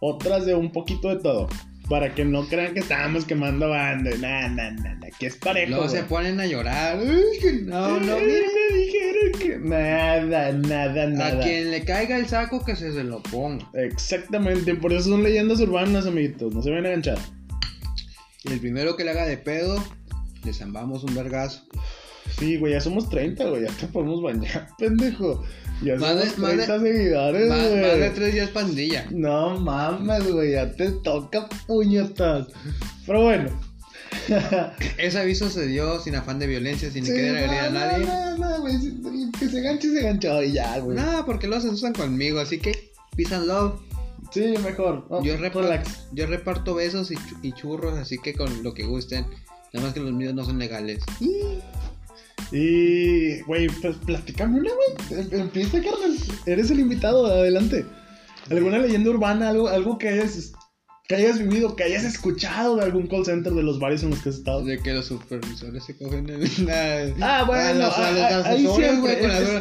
otras de un poquito de todo. Para que no crean que estábamos quemando banda. Nah, nah, nah, nah, que es parejo. Luego se ponen a llorar. No, no, mira. me dijeron que nada, nada, nada. A quien le caiga el saco que se, se lo ponga. Exactamente, por eso son leyendas urbanas, amiguitos. No se van a enganchar. Y el primero que le haga de pedo, le zambamos un vergazo. Sí, güey, ya somos 30, güey. Ya te podemos bañar, *laughs* pendejo. Ya Más somos de- más de- 30 seguidores, Más, más de güey. tres días pandilla. No mames, güey. Ya te toca puñetas. Pero bueno. *laughs* Ese aviso se dio sin afán de violencia, sin Sí, querer agredir a no, nadie. No, no, no, güey. Que se ganche, se ganchó y ya, güey. Nada, porque los asustan conmigo, así que peace and love. Sí, mejor. Oh, Yo, reparto, yo reparto besos y, y churros, así que con lo que gusten. Nada más que los míos no son legales. Y, güey, pues platícame una, güey. Em- Empieza, carnal. Eres el invitado, adelante. ¿Alguna leyenda urbana, algo, algo que hayas, que hayas vivido, que hayas escuchado de algún call center de los varios en los que has estado? De que los supervisores se cogen el. *laughs* Ah, bueno, ah, ah, ahí güey,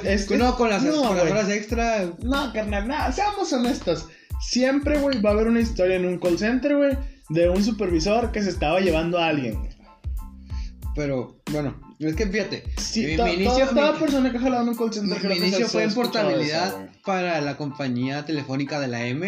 es- no, con las, no, con las horas extra. No, carnal, no, seamos honestos. Siempre, güey, va a haber una historia en un call center, güey, de un supervisor que se estaba llevando a alguien. güey. Pero, bueno, es que fíjate. Sí, mi, mi inicio, toda mi- persona que ha jalado en un call center mi- creo que inicio se fue ha en escuchado portabilidad eso, güey. para la compañía telefónica de la M.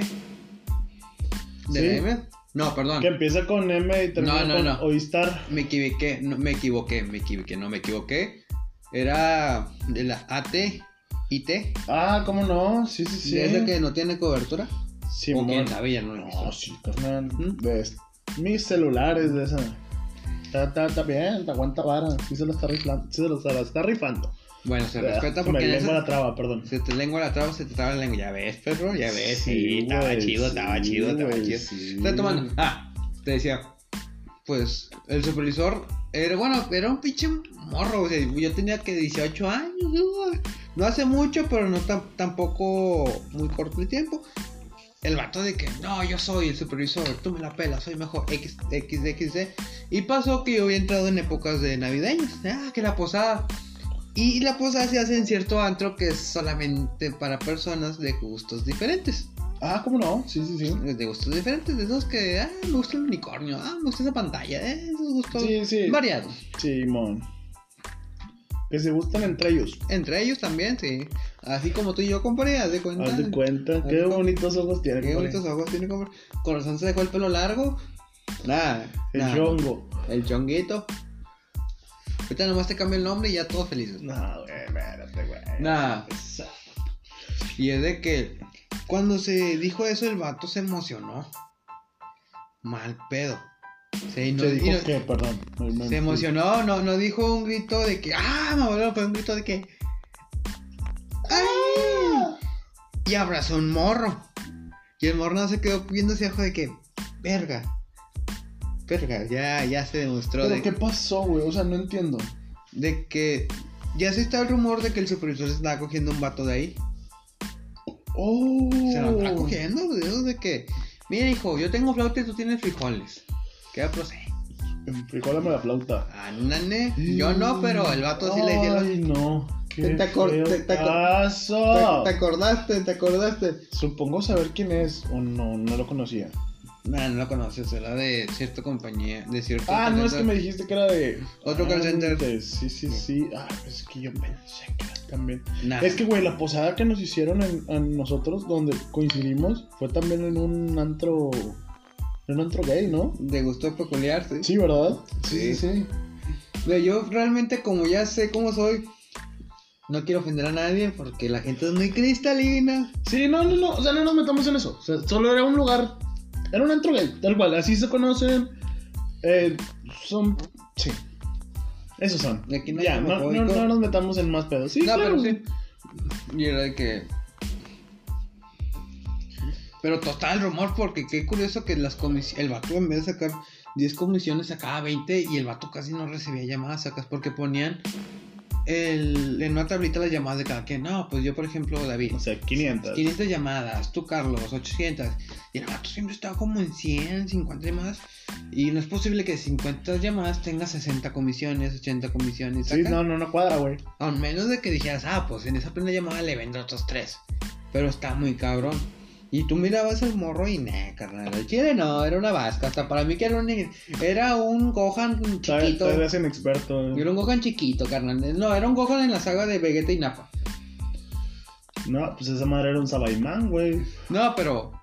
¿De Sí. la M? No, perdón. Que empieza con M y termina No, no, con no. Oistar. Me equivoqué, no, me equivoqué, me equivoqué, no me equivoqué. Era de la AT, IT. Ah, ¿cómo no? Sí, sí, sí. ¿Es la que no tiene cobertura? Sí, o no lo he No, visto. sí, carnal. ¿Mm? De mis celulares de esa. Está, está, está bien, te aguanta vara. Sí se lo está rifando. Sí se lo está, la está rifando. Bueno, se respeta me porque en lengua esa- la traba, perdón. se te lengua la traba, se te traba la lengua. Ya ves, perro, ya ves. Sí, Sí, estaba chido, estaba sí, chido, estaba chido. sí. Retomando. Ah, te decía. Pues el supervisor era, bueno, era un pinche morro. O sea, yo tenía que 18 años. ¿no? No hace mucho, pero no tampoco muy corto el tiempo. El vato de que, no, yo soy el supervisor, tú me la pelas, soy mejor, X, X, X. Y pasó que yo había entrado en épocas de navideñas. Ah, que la posada. Y la posada se hace en cierto antro que es solamente para personas de gustos diferentes. Ah, ¿cómo no? Sí, sí, sí. De gustos diferentes, de esos que, ah, me gusta el unicornio, ah, me gusta esa pantalla, eh, esos gustos Sí, sí. variados. Simón. Que se gustan entre ellos. Entre ellos también, sí. Así como tú y yo, compadre, haz de cuenta. Haz de cuenta. Haz Qué de bonitos ojos tiene. Qué bonitos ojos tiene, compadre. Con razón se dejó el pelo largo. Nada. El nada. chongo. El chonguito. Ahorita nomás te cambio el nombre y ya todos felices. No, güey, espérate, güey. Nada. Y es de que cuando se dijo eso, el vato se emocionó. Mal pedo. Sí, no- ¿Se dijo no- qué? Perdón. Se emocionó, no, no dijo un grito de que, ah, me abuelo, fue un grito de que, ¡ay! Y abrazó un morro. Y el morro no se quedó viendo hacia abajo de que, verga, verga, ya, ya se demostró ¿Pero de, qué pasó, güey? O sea, no entiendo. de que ya se está el rumor de que el supervisor se estaba cogiendo un vato de ahí. Oh. Se lo anda cogiendo, de esos de que, mira hijo, yo tengo flauta y tú tienes frijoles. ¿Qué procede? Frijólame la flauta. Ándale. Yo no, pero el vato sí le decía los- Ay, no. Qué Te- te acor- te- te acor- caso. ¿Te, te acordaste? ¿Te acordaste? Supongo saber quién es o no, no lo conocía. Nah, no lo conoces, era de cierta compañía, de cierto. Ah, no, es que me dijiste que era de. Otro call center. Sí, sí, sí. Ah, es que yo pensé que era también. Nah. Es que, güey, la posada que nos hicieron en, en nosotros, donde coincidimos, fue también en un antro. En un antro gay, ¿no? De gusto peculiar, sí. Sí, ¿verdad? Sí. sí. sí. Pero yo realmente, como ya sé cómo soy, no quiero ofender a nadie porque la gente es muy cristalina. Sí, no, no, no, o sea, no nos metamos en eso. O sea, solo era un lugar, era un antro gay, tal cual, así se conocen. Eh, son, sí. Esos son. De aquí no ya, no, no, nos metamos en más pedos. Sí, no, claro. pero sí. Y era de que. Pero total rumor, porque qué curioso que las comisiones. El vato en vez de sacar 10 comisiones sacaba 20 y el vato casi no recibía llamadas, sacas, porque ponían el, en una tablita las llamadas de cada quien. No, pues yo, por ejemplo, David. O sea, 500. 500 llamadas, tú Carlos, 800. Y el vato siempre estaba como en 100, 50 llamadas. Y no es posible que de 50 llamadas tenga 60 comisiones, 80 comisiones. Sí, ¿saca? no, no, no cuadra, güey. A menos de que dijeras, ah, pues en esa primera llamada le vendo otros 3. Pero está muy cabrón. Y tú mirabas el morro y nah, carnal. El chile no, era una vasca. Hasta para mí que era un, era un Gohan chiquito. Te hacen experto. Era un Gohan chiquito, carnal. No, era un Gohan en la saga de Vegeta y Nappa. No, pues esa madre era un Sabaimán, güey. No, pero.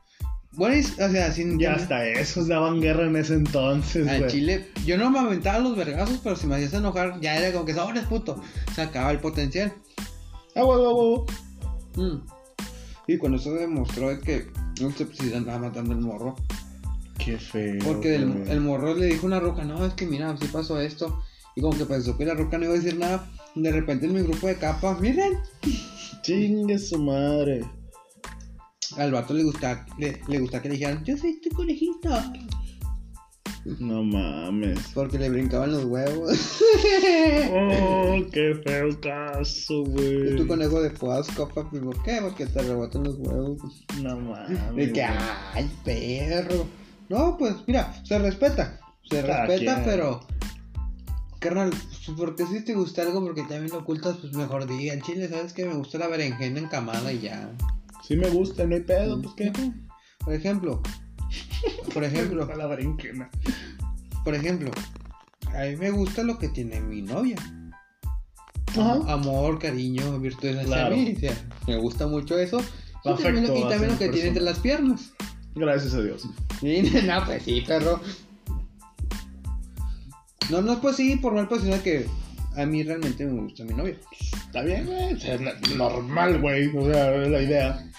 Bueno, es- o sea, sin. Ya hasta esos daban guerra en ese entonces, Al güey. chile, yo no me aventaba los vergazos, pero si me hacías enojar, ya era como que sobres puto. Se acaba el potencial. Ah, güey, güey. Mm. Y cuando eso demostró de que no se pues, andaba matando el morro. Qué feo. Porque el, morro le dijo a una roca, no, es que mira, sí pasó esto. Y como que pensó que la roca no iba a decir nada. De repente en mi grupo de capas, miren, Chingue su madre. al vato le gusta, le, le gusta que le dijeran, yo soy tu conejito. No mames. Porque le brincaban los huevos. Oh, qué feo caso, Y güey. tu conejo de Fuasco, papi, ¿por qué? Porque te rebotan los huevos. No mames. De que, ay, perro. No, pues, mira, se respeta. Se Cada respeta, quien. pero. Carnal, pues, porque si te gusta algo, porque también lo ocultas, pues mejor diga. En Chile, ¿sabes que Me gusta la berenjena encamada y ya. Sí me gusta, no hay pedo, pues qué. Por ejemplo. Por *laughs* ejemplo, por ejemplo. A mí me gusta lo que tiene mi novia. Ajá. Amor, cariño, virtudes de Claro. Me gusta mucho eso. Y Afecto también, lo- y hacia también lo la que tiene entre persona. las piernas. Gracias a Dios. Sí, *laughs* no, pues sí, perro. No, no es pues sí, por mal posición que a mí realmente me gusta mi novia. Está bien, güey. O sea, normal, güey. O sea, es la idea.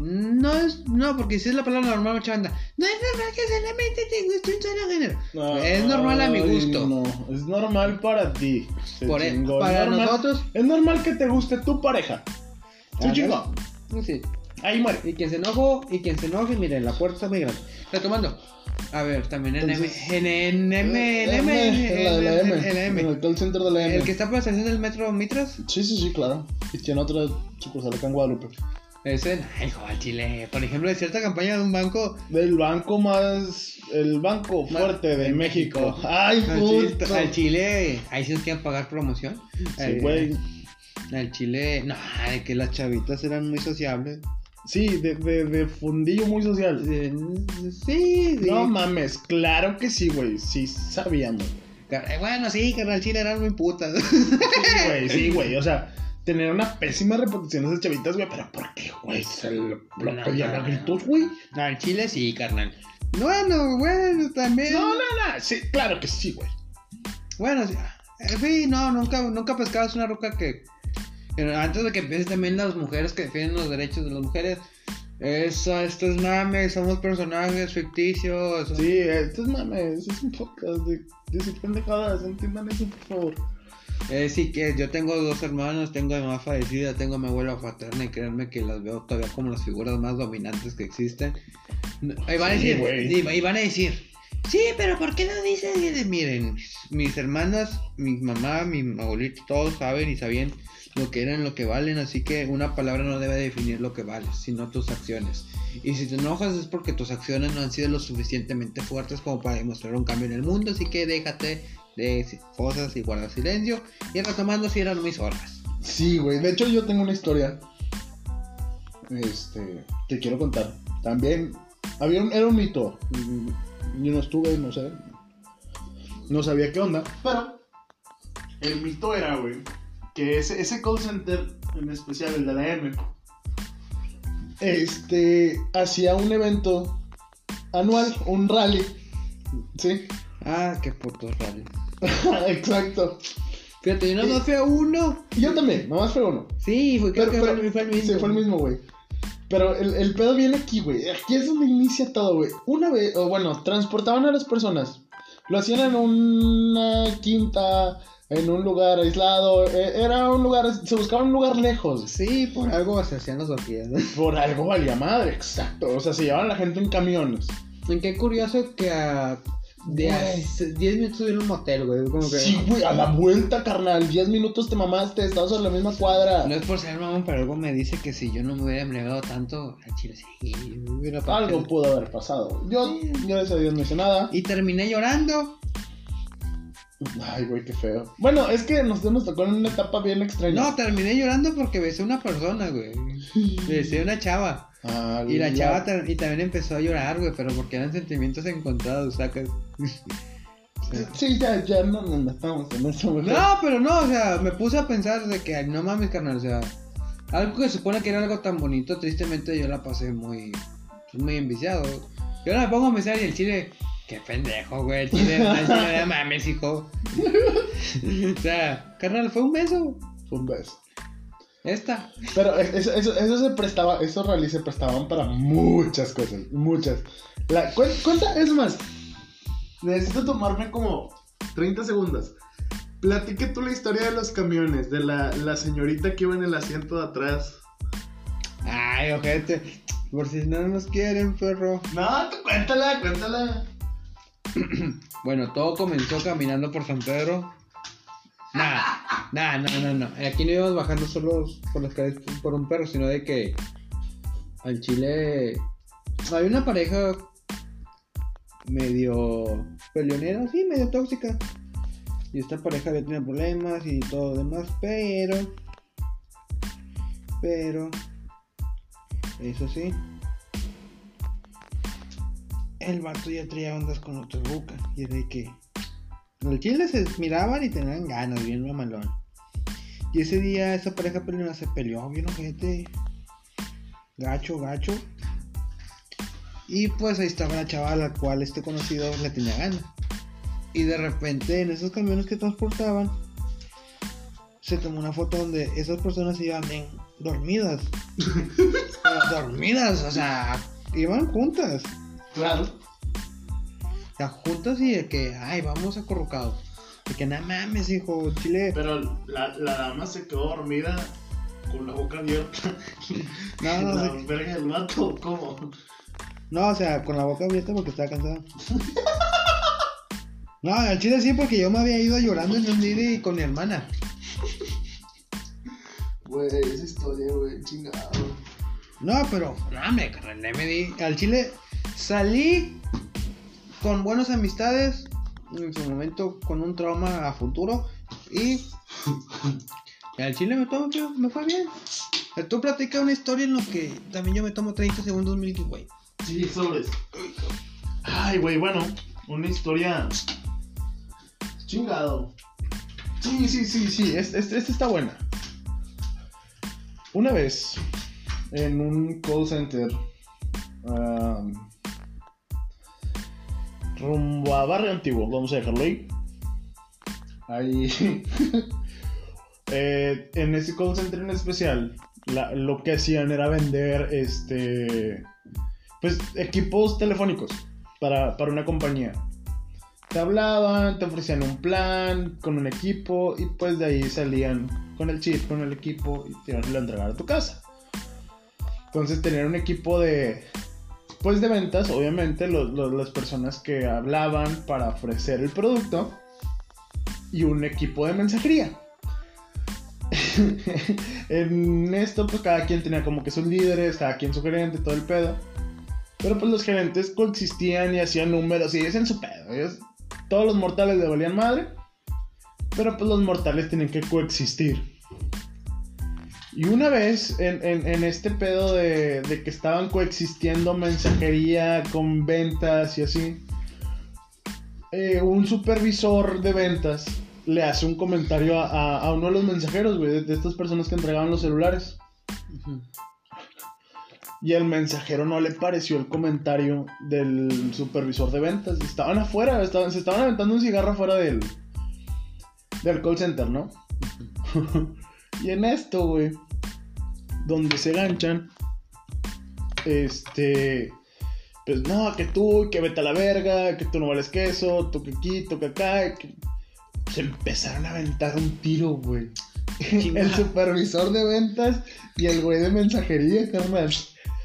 No es, no, porque si es la palabra normal, mucha banda. No es normal que solamente te guste un solo género. No, es normal a mi gusto. No, es normal para ti. Por e- chingó. para Es normal- nosotros. Es normal que te guste tu pareja. Se Ah, chingó. Sí. Ahí muere. Y quien se enojó, y quien se enoje, miren, la puerta está muy grande. Retomando. A ver, también en M, en, M, en M, en- M. El call center de la M. El que está por la estación del metro Mitras. Sí, sí, sí, claro. Y tiene otra sucursal acá en Guadalupe. Ese, hijo, al Chile. Por ejemplo, de cierta campaña de un banco. Del banco más. El banco fuerte de de México. México. Ay, puto. Al Chile, ahí sí nos quieren pagar promoción. Sí, Eh, güey. Al Chile, no, de que las chavitas eran muy sociables. Sí, de, de, de fundillo muy social. Eh, Sí, sí. No mames, claro que sí, güey. Sí, sabíamos. Eh, Bueno, sí, que al Chile eran muy putas. Sí, güey, sí, güey. O sea, tener una pésima reputación esas chavitas, güey. Pero ¿por qué, güey? Se lo, lo No, pedían no, a no. gritos, güey. Al Chile sí, carnal. Bueno, bueno, también. No, no, no. Sí, claro que sí, güey. Bueno, sí, eh, no, nunca, nunca pescabas una roca que, que antes de que empiecen también las mujeres que defienden los derechos de las mujeres. Eso, esto es mame, somos personajes ficticios. Sí, esto es mames. Es un podcast de decir pendejadas. Entiendan eso, por favor. Eh, sí, que yo tengo dos hermanos, tengo a mi mamá fallecida, tengo a mi abuela paterna y créanme que las veo todavía como las figuras más dominantes que existen. Y van a Sí, decir, güey. y- van a decir, sí, pero ¿por qué no dicen? Y de- Miren, mis hermanas, mi mamá, mi abuelito, todos saben y sabían lo que eran, lo que valen, así que una palabra no debe definir lo que vales, sino tus acciones. Y si te enojas es porque tus acciones no han sido lo suficientemente fuertes como para demostrar un cambio en el mundo, así que déjate de cosas y guarda silencio. Y retomando si eran mis horas. Sí, güey. De hecho, yo tengo una historia. Este. Que quiero contar. También. Había un, era un mito. Yo no estuve, no sé. No sabía qué onda. Pero. El mito era, güey. Que ese, ese call center, en especial el de la M. Este. Hacía un evento anual, un rally. ¿Sí? Ah, qué puto rally. *laughs* Exacto. Fíjate, yo más fui a uno. Yo también, nomás fue uno. Sí, fue, creo que fue, el mismo. Sí, fue el mismo, güey. Pero el, el, pedo viene aquí, güey. Aquí es donde inicia todo, güey. Una vez, o bueno, transportaban a las personas. Lo hacían en una quinta, en un lugar aislado. E, era un lugar, se buscaba un lugar lejos. Sí, por algo se hacían los ¿no? Por algo valía madre, exacto. O sea, se llevaban la gente en camiones. En qué curioso que a 10 minutos subir un motel, güey. Como que... Sí, güey, a la vuelta, carnal. 10 minutos te mamaste, estabas en la misma cuadra. No es por ser mamón, pero algo me dice que si yo no me hubiera embriagado tanto, al chile sí. Hubiera algo pudo haber pasado. Yo, yo de ese día no hice nada. Y terminé llorando. Ay, güey, qué feo. Bueno, es que nos, nos tocó en una etapa bien extraña. No, terminé llorando porque besé a una persona, güey. besé a una chava. Y la chava y también empezó a llorar, güey, pero porque eran sentimientos encontrados, sacas. *laughs* sí, ya, ya no nos estamos en eso. No, pero no, o sea, me puse a pensar de que, no mames, carnal, o sea, algo que supone que era algo tan bonito, tristemente yo la pasé muy, pues, muy enviciado. Yo ahora me pongo a pensar y el chile, qué pendejo, güey, el chile, no mames, hijo. *laughs* o sea, carnal, fue un beso. Fue un beso. Esta. Pero eso, eso, eso se prestaba, esos rallies se prestaban para muchas cosas, muchas. La, cuenta, es más, necesito tomarme como 30 segundos. Platique tú la historia de los camiones, de la, la señorita que iba en el asiento de atrás. Ay, ojete, por si no nos quieren, perro. No, tú cuéntala, cuéntala. *clears throat* bueno, todo comenzó caminando por San Pedro Nada, nada, no, no, no. Aquí no íbamos bajando solo por las calles por un perro, sino de que al chile hay una pareja medio peleonera, sí, medio tóxica. Y esta pareja había tenido problemas y todo lo demás, pero. Pero. Eso sí. El vato ya traía ondas con otra boca. Y era de que. Los chiles se miraban y tenían ganas, bien mamalón. Y ese día esa pareja peleona se peleó, bien gente. Gacho, gacho. Y pues ahí estaba la chava a la cual este conocido le tenía ganas. Y de repente en esos camiones que transportaban, se tomó una foto donde esas personas iban bien dormidas. *laughs* dormidas, o sea, iban juntas. Claro sea, juntos y de que, ay, vamos acurrucados. De que nada mames, hijo, chile. Pero la, la dama se quedó dormida con la boca abierta. *laughs* No, *laughs* no, la verga del mato, ¿cómo? No, o sea, con la boca abierta porque estaba cansada. *laughs* no, al chile sí, porque yo me había ido llorando en un día con mi hermana. Güey, esa historia, güey, chingado. No, pero, no, me, me di. Al chile salí con buenas amistades, en su momento con un trauma a futuro y, *laughs* al chile me, tomo, me fue bien. Tú platicas una historia en lo que también yo me tomo 30 segundos Milky Way. Sí, sobres. Ay, güey, bueno, una historia chingado. Sí, sí, sí, sí, esta este, este está buena. Una vez, en un call center, rumbo a Barrio Antiguo, vamos a dejarlo ahí. Ahí. *laughs* Eh, en ese call center en especial, lo que hacían era vender este. Pues equipos telefónicos para, una compañía. Te hablaban, te ofrecían un plan con un equipo y pues de ahí salían con el chip, con el equipo y te iban a entregar a tu casa. Entonces tener un equipo de pues de ventas, obviamente, las personas que hablaban para ofrecer el producto y un equipo de mensajería. *laughs* en esto, pues cada quien tenía como que sus líderes, cada quien su gerente, todo el pedo. Pero pues los gerentes coexistían y hacían números y en su pedo. todos los mortales le valían madre. Pero pues los mortales tenían que coexistir. Y una vez en, en- en este pedo de, de que estaban coexistiendo mensajería con ventas y así, eh, un supervisor de ventas le hace un comentario a, a- a uno de los mensajeros, güey, de, de estas personas que entregaban los celulares. Y el mensajero no le pareció el comentario del supervisor de ventas. Estaban afuera, estaban, se estaban aventando un cigarro afuera del, del call center, ¿no? *laughs* y en esto, güey, donde se ganchan, este, pues no, que tú, que vete a la verga, que tú no vales queso, tú que aquí, tú que acá, que- se empezaron a aventar un tiro, güey. El supervisor de ventas y el güey de mensajería, carnal.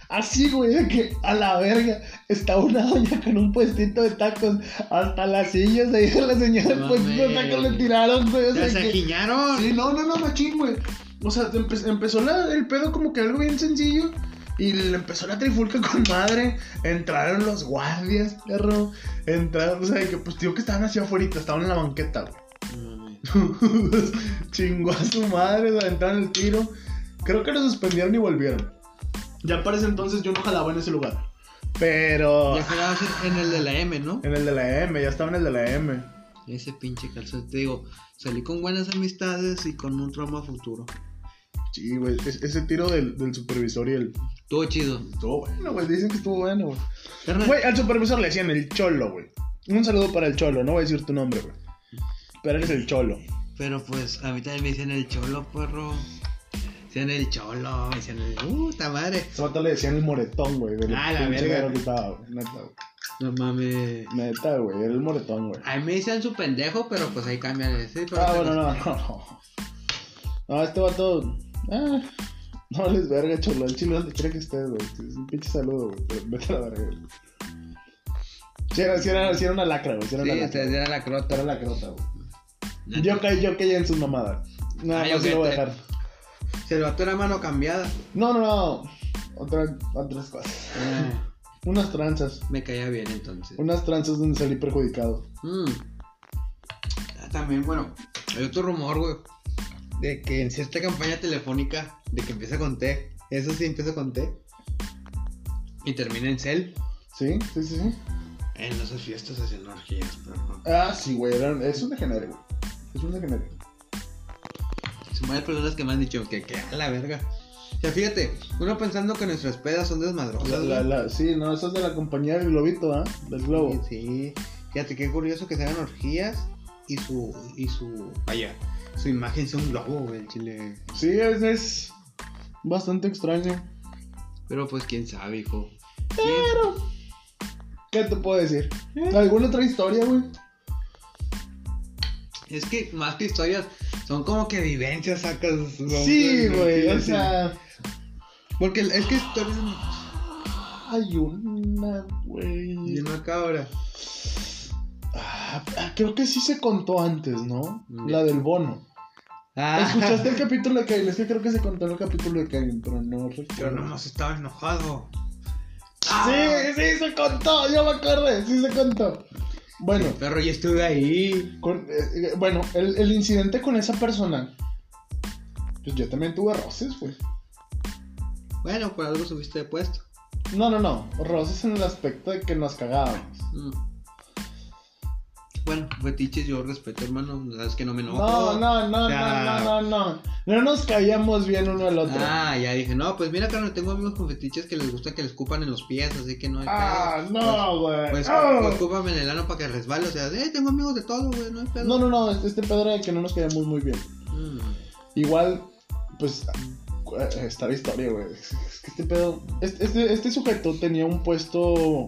Así, güey, de que a la verga estaba una doña con un puestito de tacos. Hasta las sillas de ahí de la señora del puestito de tacos le tiraron, güey. o sea, ¡Ya se que-! Sí, no, no, no, machín, güey. O sea, empe- empezó la- el pedo como que algo bien sencillo. Y le empezó la trifulca con madre. Entraron los guardias, perro. Entraron, o sea, que pues digo que estaban hacia afuera, estaban en la banqueta, güey. *laughs* Chingó a su madre, aventaron el tiro. Creo que lo suspendieron y volvieron. Ya para ese entonces yo no jalaba en ese lugar. Pero. Ya jalabas en el de la M, ¿no? En el de la M, ya estaba en el de la M. Ese pinche calzón. Te digo, salí con buenas amistades y con un trauma futuro. Sí, güey. es- ese tiro del, del supervisor y el. Estuvo chido. Estuvo bueno, güey. Dicen que estuvo bueno, güey. Güey, al supervisor le decían el cholo, güey. Un saludo para el cholo, no voy a decir tu nombre, güey. Pero eres el cholo. Pero pues a mí también me dicen el cholo, perro. Dicen el cholo, me dicen el. ¡Uh, ta madre! Vato le decían el moretón, güey. Ah, la verga. No mames. Neta, güey. Era el moretón, güey. A mí me dicen su pendejo, pero pues ahí cambian. Sí, Ah, bueno, no, no, no. *laughs* No, este vato. Ah, no les verga, cholo. El chile donde quiera que estés, güey. Es un pinche saludo, güey. Pero vete a la verga, güey. Si era, sí era, sí era una lacra, güey. Sí era Sí, una lacra. diera la crota. Era la crota, güey. Yo caí, yo caí en sus mamadas. Nada Ah, más sí lo voy a dejar. Si el vato era mano cambiada. No, no, no. Otra, otras cosas. Ah, Unas tranzas. me caía bien entonces. Unas tranzas donde salí perjudicado. Mm. Ah, También, bueno, hay otro rumor, güey. De que en cierta campaña telefónica, de que empieza con T. Eso sí empieza con T. Y termina en cel. ¿Sí? Sí, sí, sí. En esas fiestas hacen orgías, perro. Ah, sí, güey. Es un degenere, güey. Es un degenere. Son varias personas que me han dicho que, que a la verga. O sea, fíjate, uno pensando que nuestras pedas son desmadrosas. La, la, la- sí, no, eso es de la compañía del globito, ¿ah? Del globo. Sí, fíjate qué curioso que se hagan orgías y su. y su. vaya, su imagen sea un globo, güey, el chile. Sí, es, es bastante extraño. Pero pues quién sabe, hijo. Pero, ¿qué te puedo decir? ¿Alguna otra historia, güey? Es que más que historias, son como que vivencias sacas. Sí, güey, o sea, Porque es que historias. hay una, güey. Y una cabra. Ah, ah, creo que sí se contó antes, ¿no? Mm. La del bono. Ah, ¿Escuchaste el *laughs* capítulo de Kevin? Es que creo que se contó el capítulo de Kevin, pero no recuerdo. nomás estaba enojado. Sí, sí, se contó, yo me acordé, sí se contó. Bueno, Perro, yo estuve ahí. con- eh, eh, bueno, el, el incidente con esa persona, pues yo también tuve roces, güey. Bueno, por algo subiste de puesto. No, no, no, roces en el aspecto de que nos cagábamos. Mm. Bueno, fetiches yo respeto, hermano. Sabes que no me enojo. No, no, no, O sea- no, no, no, no. No nos caíamos bien uno al otro. Ah, ya dije, no, pues mira, carnal, tengo amigos con fetiches que les gusta que les escupan en los pies, así que no hay Ah, pedo. no, güey. Pues, Ah. pues escúpame en el ano para que resbale, o sea, eh, tengo amigos de todo, güey, no hay pedo. No, no, no, este, este pedo era de que no nos caíamos muy bien. Mm. Igual, pues, eh, está la historia, güey. Es es que este pedo. Este, este, este sujeto tenía un puesto,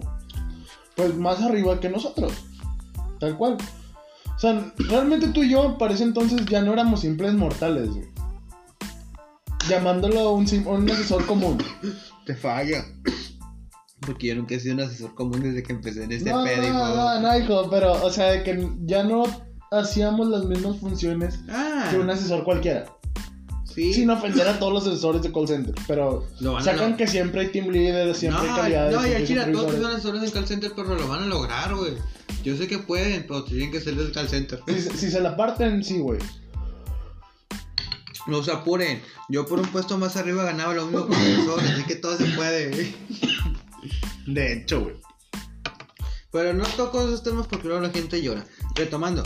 pues, más arriba que nosotros. Tal cual. O sea, realmente tú y yo, para ese entonces, ya no éramos simples mortales, güey. Llamándolo un, asesor común. *laughs* Te falla. Porque yo nunca he sido un asesor común desde que empecé en este no, pedo. no, no, no, hijo, pero, o sea, que ya no hacíamos las mismas funciones Ah, que un asesor cualquiera. Sí. Sin ofender a todos los asesores de call center. Pero Lo sacan lo- que siempre hay team leader, siempre hay no, calidad. no, y al hay chile a todos son asesores en call center, pero lo van a lograr, güey. Yo sé que pueden, pero tienen que ser del call center. Si, se- si se la parten, sí, güey. No se apuren. Yo por un puesto más arriba ganaba lo mismo que asesor, así que todo se puede. *laughs* De hecho, güey. Pero no toco esos temas porque luego la gente llora. Retomando,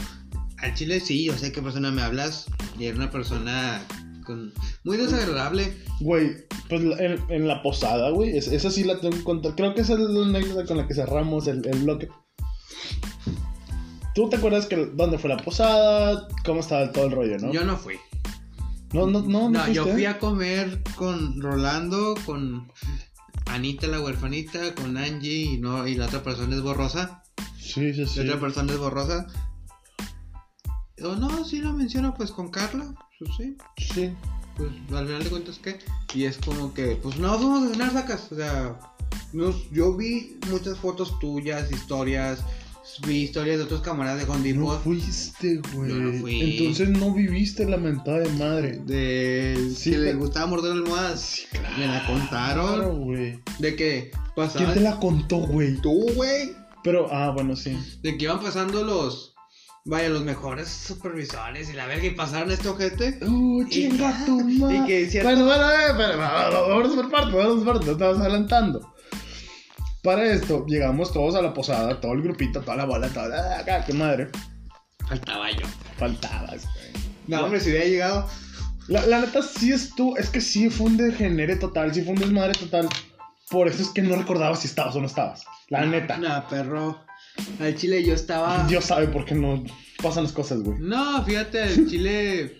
al chile sí, yo sé qué persona me hablas. Y era una persona con... muy desagradable. Güey, pues en, en la posada, güey. es- Esa sí la tengo que contar. Creo que esa es la anécdota con la que cerramos el, el bloque. ¿Tú te acuerdas que dónde fue la posada? ¿Cómo estaba todo el rollo, no? Yo no fui. No, no, no. No, yo fuiste? fui a comer con Rolando, con Anita la huerfanita, con Angie y no y la otra persona es borrosa. Sí, sí, sí. La otra persona es borrosa. O no, sí lo menciono pues con Carla, pues sí. Sí. Pues al final de cuentas que y es como que pues no vamos a cenar sacas, o sea, nos- yo vi muchas fotos tuyas, historias, vi historias de otros camaradas de Home No fuiste, güey. Yo no fui. Entonces no viviste la mentada de madre. de Sí, que le gustaba morder almohadas. Me la contaron. Claro, güey. De que ¿Quién pasaban. te la contó, güey? Tú, güey. Pero, ah, bueno, sí. De que iban pasando los. Vaya, los mejores supervisores y la verga y pasaron este ojete. Uh, chinga tu *laughs* madre. y que decía- Bueno, bueno, eh, pero vamos por parte, vamos por parte, no estamos adelantando. Para esto, llegamos todos a la posada, todo el grupito, toda la bola, toda la acá, qué madre. Faltaba yo. Faltabas, güey. No, hombre, si hubiera llegado. La, la neta sí es tú, es que sí fue un degenere total, sí fue un desmadre total. Por eso es que no recordaba si estabas o no estabas. La neta. No, perro. Al chile yo estaba. Dios sabe por qué no pasan las cosas, güey. No, fíjate, al chile.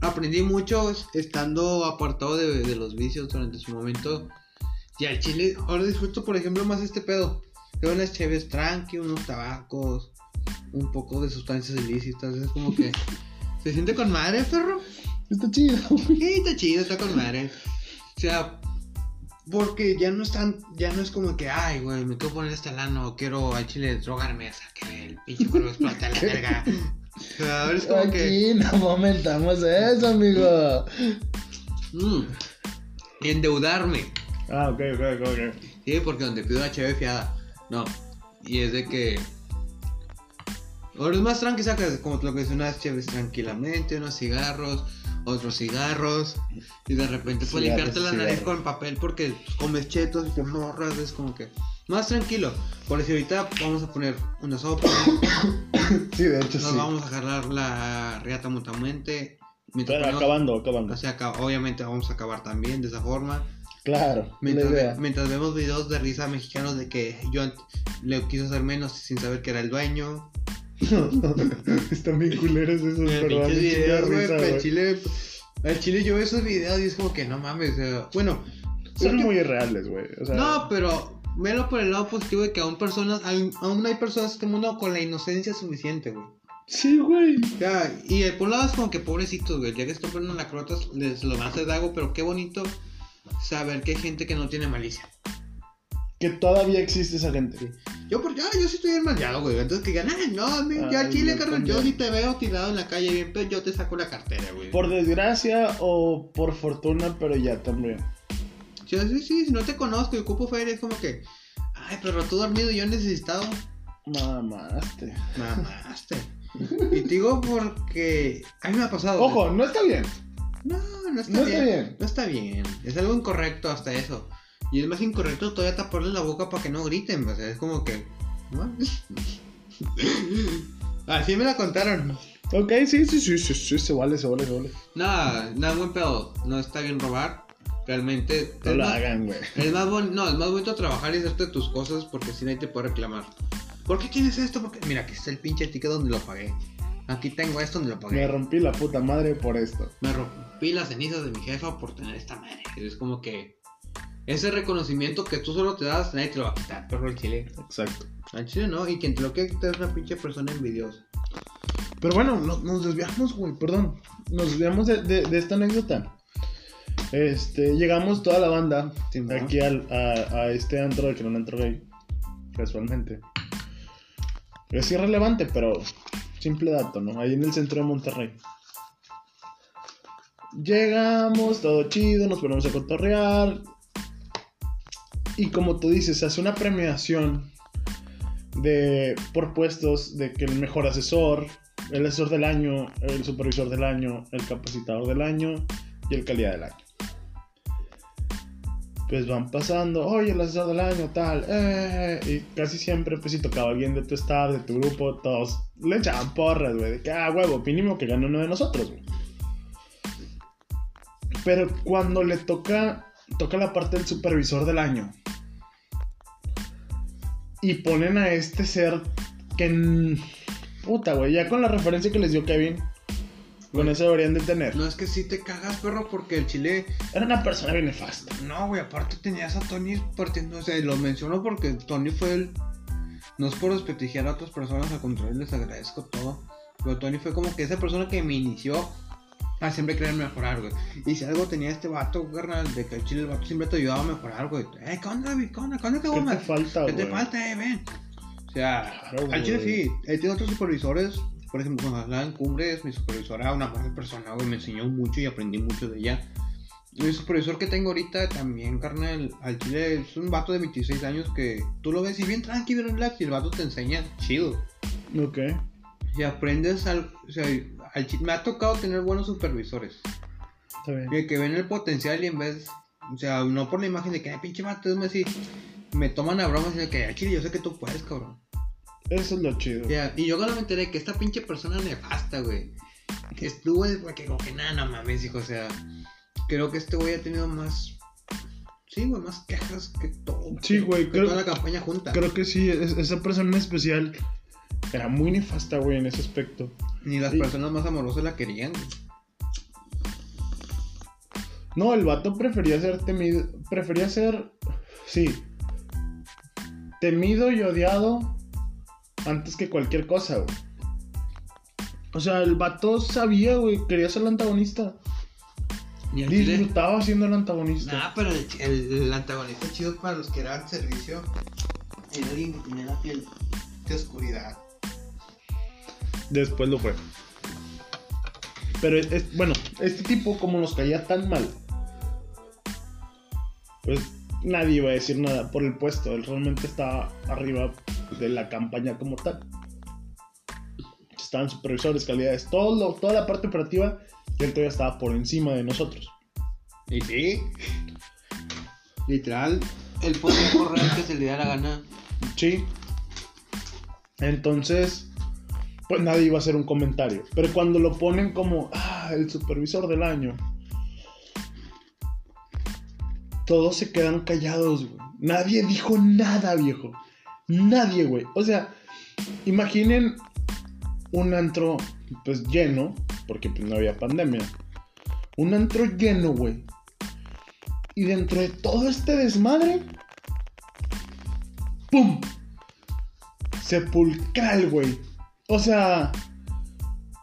Aprendí mucho estando apartado de, de los vicios durante su momento. Y al chile, ahora disfruto, por ejemplo, más este pedo. Tengo unas cheves tranqui, unos tabacos, un poco de sustancias ilícitas. Es como que. *laughs* Se siente con madre, perro. Está chido. Sí, está chido, está con madre. O sea, porque ya no están, ya no es como que, ay, güey, me quiero poner este lano, quiero al chile drogarme hasta que el pinche cuerpo explote a la *laughs* verga. O ahora es como que, Aquí no fomentamos eso, amigo. mm, endeudarme. Ah, ok, ok, ok, ok. Sí, porque donde pido una cheve fiada, no. Y es de que. Ahora es más tranqui, sacas como lo que es unas cheves tranquilamente, unos cigarros, otros cigarros. Y de repente Cigarros, limpiarte la nariz cigarros. con papel porque comes chetos y te morras, es como que. Más tranquilo. Por si ahorita vamos a poner una sopa, *coughs* Sí, de hecho nos sí. vamos a jalar la riata mutuamente. Mientras Pero acabando, acabando. o sea, obviamente vamos a acabar también de esa forma. Claro, la Mientras, vemos videos de risa mexicanos de que John le quiso hacer menos sin saber que era el dueño. *laughs* Están bien culeros esos, güey. al chile, al chile yo veo esos videos y es como que no mames, bueno, Son es que- muy irreales, güey. O sea, no, pero velo por el lado positivo de que aún personas, aún hay personas en este mundo con la inocencia suficiente, güey. Sí, güey. Sea, y eh, por un lado es como que pobrecitos, güey, ya que están poniendo la crotas, les lo van a hacer de algo, pero qué bonito saber que hay gente que no tiene malicia. Que todavía existe esa gente. Yo, por, yo, yo sí estoy enmañado, güey. Entonces que digan, ay, no, a mí, ya Ay, chile, yo carnal, yo si te veo tirado en la calle bien, pero yo te saco la cartera, güey. Por desgracia o por fortuna, pero ya también. Yo, sí, sí, si no te conozco y ocupo feria, es como que, ay, pero tú dormido, yo necesitado. Mamaste. Mamaste. y te digo porque a mí me ha pasado. güey. Ojo, no está bien. No, no está, No bien. está bien. No está bien. Es algo incorrecto hasta eso. Y es más incorrecto todavía taparle la boca para que no griten. O sea, es como que. ¿no? *laughs* Así me la contaron. Ok, sí, sí, sí, sí, sí, se vale, se vale, se vale. Nada, nada, buen pedo. No está bien robar. Realmente. No lo más- hagan, güey. Es más, bon- no, es más bonito trabajar y hacerte tus cosas porque si nadie te puede reclamar. ¿Por qué tienes esto? Porque, mira, aquí está el pinche ticket donde lo pagué. Aquí tengo esto donde lo Me pagué. rompí la puta madre por esto. Me rompí las cenizas de mi jefa por tener esta madre. Es como que ese reconocimiento que tú solo te das, nadie te lo va a quitar, perro el chile. Exacto. Al chile no, y quien te lo quiere quitar es una pinche persona envidiosa. Pero bueno, no- nos desviamos, güey, perdón. Nos desviamos de, de- de esta anécdota. Este, llegamos toda la banda Sí, ¿no? aquí al, a, a este antro de que era un antro gay, casualmente. Es irrelevante, pero simple dato, ¿no? Ahí en el centro de Monterrey. Llegamos, todo chido, nos ponemos a cotorrear. Y como tú dices, hace una premiación de por puestos de que el mejor asesor, el asesor del año, el supervisor del año, el capacitador del año y el calidad del año. Pues van pasando, oye, el asesor del año, tal, eh, y casi siempre, pues si tocaba alguien de tu staff, de tu grupo, todos le echaban porras, güey, de que, ah, huevo, mínimo que gane uno de nosotros, güey. Pero cuando le toca, toca la parte del supervisor del año, y ponen a este ser que. Puta, güey. Ya con la referencia que les dio Kevin. Con eso deberían de tener. No es que sí te cagas, perro, porque el chile. Era una persona bien nefasta. No, güey, aparte tenías a Tony partiendo. O sea, lo menciono porque Tony fue el. No es por desprestigiar a otras personas, al contrario, les agradezco todo. Pero Tony fue como que esa persona que me inició a siempre querer mejorar, güey. Y si algo tenía este vato, carnal, de que el chile el vato siempre te ayudaba a mejorar, güey. Eh, ¿qué onda, güey? ¿Qué onda? ¿Qué onda? ¿Qué, ¿Qué te falta, ¿Qué te falta, eh, ven? O sea, Claro, al chile sí. Él tiene otros supervisores. Por ejemplo, con Alan Cumbres, mi supervisora, una buena persona, güey. Me enseñó mucho y aprendí mucho de ella. Mi supervisor que tengo ahorita también, carnal, al chile es un vato de 26 años que tú lo ves y bien tranquilo, bien relax, y el vato te enseña chido. Ok. Y aprendes al. O sea, al me ha tocado tener buenos supervisores. Está bien. De que ven el potencial y en vez. O sea, no por la imagen de que, ay, pinche vato, es así. Me toman a bromas y de que, "Ay, chile, yo sé que tú puedes, cabrón. Eso es lo chido. Ya, y yo cuando me enteré que esta pinche persona nefasta, güey. Que estuvo, güey, que como que nada, no mames, hijo, o sea. Creo que este güey ha tenido más. Sí, güey, más quejas que todo. Sí, güey, que creo- toda la campaña junta. Creo que sí, es- esa persona en especial era muy nefasta, güey, en ese aspecto. Ni las Sí. personas más amorosas la querían. No, el vato prefería ser temido. Prefería ser. Sí. Temido y odiado antes que cualquier cosa, güey. O sea, el vato sabía, güey, quería ser el antagonista. Chile- Disfrutaba siendo el antagonista. Nah, pero el, el- el antagonista chido para los que eran servicio era alguien que tenía la piel de oscuridad. Después lo fue. Pero, es- bueno, este tipo, como nos caía tan mal, pues nadie iba a decir nada por el puesto. Él realmente estaba arriba de la campaña como tal. Estaban supervisores, calidades, todo lo- toda la parte operativa, y él todavía estaba por encima de nosotros. Y sí. Literal, el poder correr que se le da la gana. Sí. Entonces, pues nadie iba a hacer un comentario. Pero cuando lo ponen como, ah, el supervisor del año, todos se quedan callados, güey. Nadie dijo nada, viejo. Nadie, güey. O sea, imaginen un antro, pues lleno, porque pues no había pandemia. Un antro lleno, güey. Y dentro de todo este desmadre, ¡pum! Sepulcral, güey. O sea,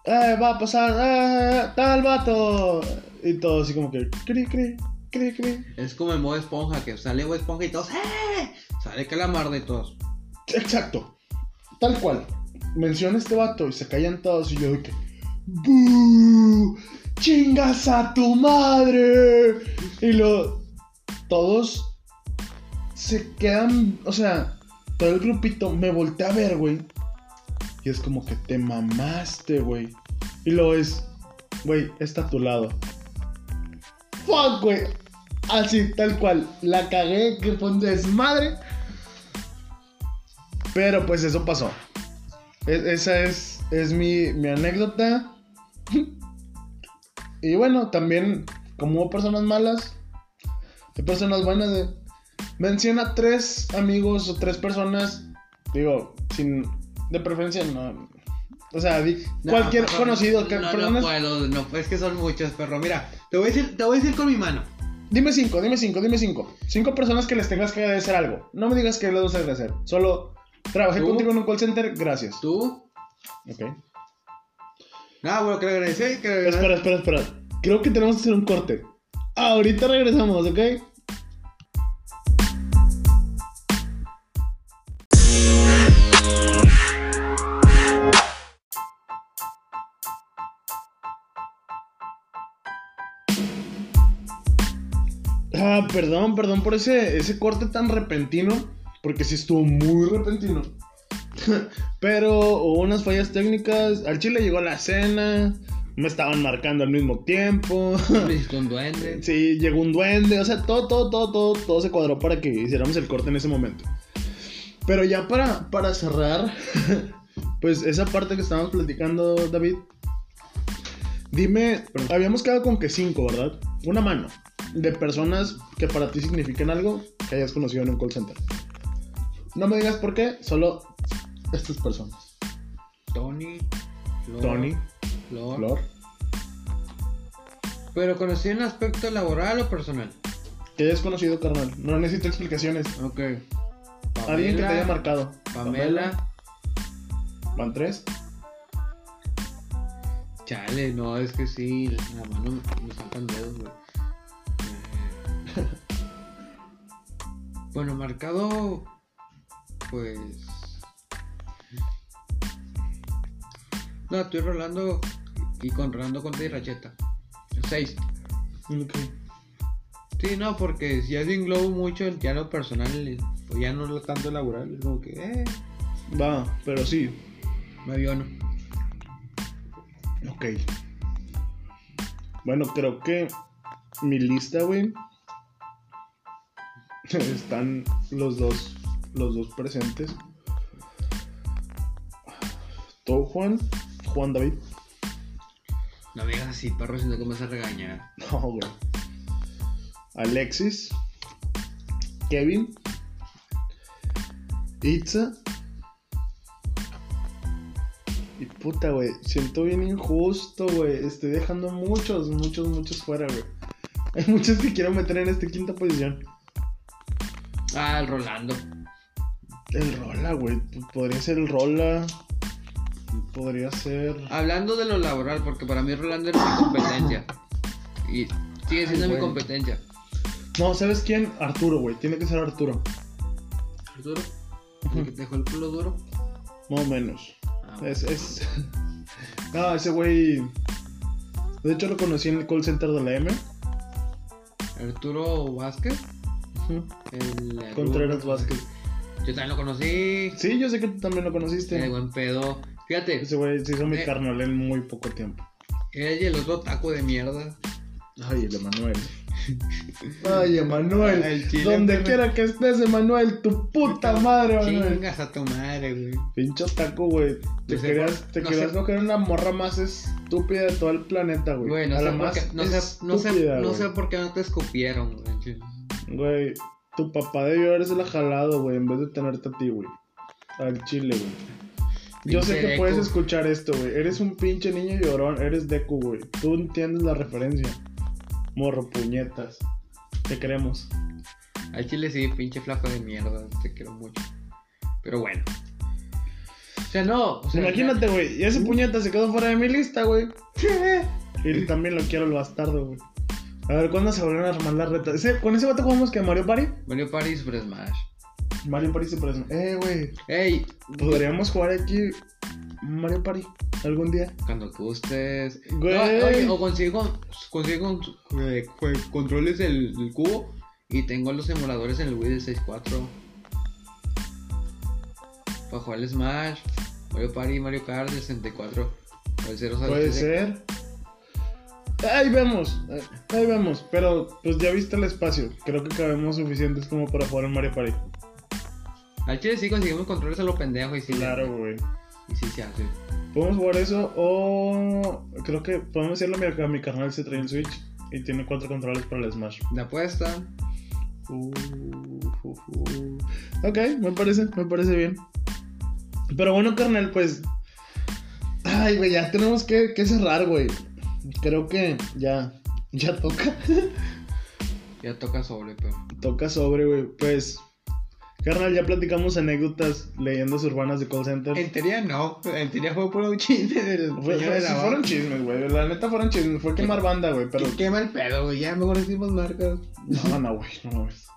eh, va a pasar, eh, tal vato. Y todo así como que, cri, cri, cri, cri. Es como el modo esponja, que sale Bob esponja y todos, ¡eh! Sale calamar de todos. Exacto. Tal cual. Menciona este vato y se callan todos y yo que, ¡Bú! ¡Chingas a tu madre! Y lo. Todos se quedan. O sea, todo el grupito me volteé a ver, güey. Y es como que te mamaste, güey. Y luego es, güey, está a tu lado. Fuck, güey. Así, tal cual. La cagué, que fue un desmadre. Pero pues eso pasó. E- esa es, es mi, mi anécdota. *laughs* y bueno, también, como hubo personas malas, hay personas buenas. De, menciona tres amigos o tres personas, digo, sin de preferencia, no. O sea, di- No, cualquier conocido, que No, no puedo, no, es que son muchos, perro. Mira, te voy a decir, te voy a decir con mi mano. Dime cinco, dime cinco, dime cinco. Cinco personas que les tengas que agradecer algo. No me digas que les vas a agradecer. Solo trabajé ¿Tú? contigo en un call center, gracias. Tú. Ok. Ah, bueno, que le agradecer, que le. Espera, espera, espera. Creo que tenemos que hacer un corte. Ahorita regresamos, ¿ok? Perdón, perdón por ese, ese corte tan repentino, porque sí estuvo muy repentino. *laughs* Pero hubo unas fallas técnicas, al chile llegó la cena, me estaban marcando al mismo tiempo. *laughs* Un duende. Sí, llegó un duende, o sea, todo, todo, todo, todo, todo se cuadró para que hiciéramos el corte en ese momento. Pero ya para, para cerrar, *laughs* pues esa parte que estábamos platicando, David, dime, habíamos quedado con que cinco, ¿verdad? Una mano de personas que para ti significan algo que hayas conocido en un call center. No me digas por qué, solo estas personas. Tony. Flor, Tony, Flor. Flor, Pero conocí en aspecto laboral o personal. que hayas conocido, carnal. No necesito explicaciones. Ok. Alguien que te haya marcado. Pamela. Van tres. Chale, no, es que sí, la mano me saltan dedos, güey. Eh, Bueno, marcado, pues... No, estoy rolando y con rolando contra y racheta. Seis. Ok. Sí, no, porque si ya se englobo mucho el lo personal, pues ya no lo tanto laboral, es como que, eh, Va, pero sí. me aviono. Ok. Bueno, creo que mi lista, güey. *laughs* Están los dos, los dos presentes. Todo Juan, Juan David. No me digas así, perro, sino que me vas a regañar. No, güey. Alexis, Kevin, Itza. Y puta, güey. Siento bien injusto, güey. Estoy dejando muchos, muchos, muchos fuera, güey. *laughs* Hay muchos que quiero meter en esta quinta posición. Ah, el Rolando. El Rola, güey. Podría ser el Rola. Podría ser. Hablando de lo laboral, porque para mí Rolando era mi competencia. Y sigue siendo Ay, mi competencia. No, ¿sabes quién? Arturo, güey. Tiene que ser Arturo. ¿Arturo? ¿El que te dejó el culo duro? Más o menos. Es, es... *laughs* No, ese güey. De hecho, lo conocí en el call center de la M. Arturo Vázquez. El, Contreras Vázquez. Yo también lo conocí. Sí, yo sé que tú también lo conociste. buen pedo. Fíjate, Ese güey se hizo mi Eh. carnal en muy poco tiempo. él y el otro taco de mierda. Ay, el Emanuel. Ay, Emanuel. Donde quiera que estés, Emanuel. Tu puta madre, Emanuel. Chingas a tu madre, güey. Pincho taco, güey. Te No querías, te no querías sé- coger una morra más estúpida de todo el planeta, güey. Güey, no A sé, la por qué, no, sé, no, sé, estúpida, no sé por qué no te escupieron, güey. tu papá debió habérsela jalado, güey, en vez de tenerte a ti, güey. Al chile, güey. Yo sé que Deku. puedes escuchar esto, güey. Eres un pinche niño llorón, eres Deku, güey. Tú entiendes la referencia. Morro, puñetas. Te queremos. Al chile sí, pinche flaco de mierda. Te quiero mucho. Pero bueno. O sea, no. O sea, Imagínate, güey. Y ese puñeta se quedó fuera de mi lista, güey. *laughs* y también lo quiero el bastardo, güey. A ver, ¿cuándo se volvieron a armar las retas? ¿Ese- ¿Con ese vato jugamos que Mario Party? Mario Party Super Smash. Mario Party se presenta. Eh, güey. Ey, Podríamos jugar aquí Mario Party algún día. cuando gustes. Güey. No, oye, o consigo, consigo eh, controles del, del cubo y tengo los emuladores en el Wii del 64. Para jugar el Smash, Mario Party, Mario Kart del 64. O el 0 Puede ser. Ahí vemos, ahí vemos. Pero pues ya viste el espacio. Creo que cabemos suficientes como para jugar en Mario Party. Al chile sí conseguimos controles a lo pendejo y sí. Claro, güey. Y sí se hace. Podemos jugar eso o creo que podemos hacerlo. Mi carnal se trae el Switch y tiene cuatro controles para el Smash. De apuesta. Uh, uh, uh. Ok, me parece, me parece bien. Pero bueno, carnal, pues. Ay, güey, ya tenemos que, que cerrar, güey. Creo que ya, ya toca. *laughs* Ya toca sobre, pero. toca sobre, güey. Pues, carnal, ya platicamos anécdotas, leyendas urbanas de call center. En teoría no. En teoría fue puro chisme del señor sí fueron chismes, güey. La neta fueron chismes. Fue quemar banda, güey. Pero. Qué mal pedo, güey. Ya mejor decimos marcas. No, no, güey. No mames.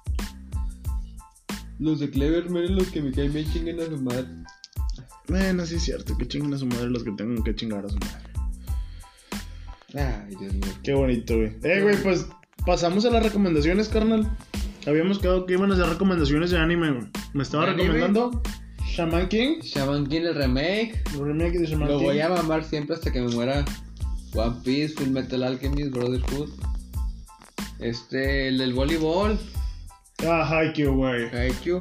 Los de Clever, miren los que me caen bien chinguen a su madre. Bueno, sí es cierto. Que chinguen a su madre los que tengan que chingar a su madre. Ay, Dios mío. Qué bonito, güey. Eh, güey, pues pasamos a las recomendaciones, carnal. Habíamos quedado que iban a hacer recomendaciones de anime, güey. Me estaba recomendando Shaman King, Shaman King el remake. el remake de Shaman Lo King. voy a mamar siempre hasta que me muera. One Piece, Full Metal Alchemist, Brotherhood. Este, el del voleibol, Ah, Haikyuu, güey. Haikyuu.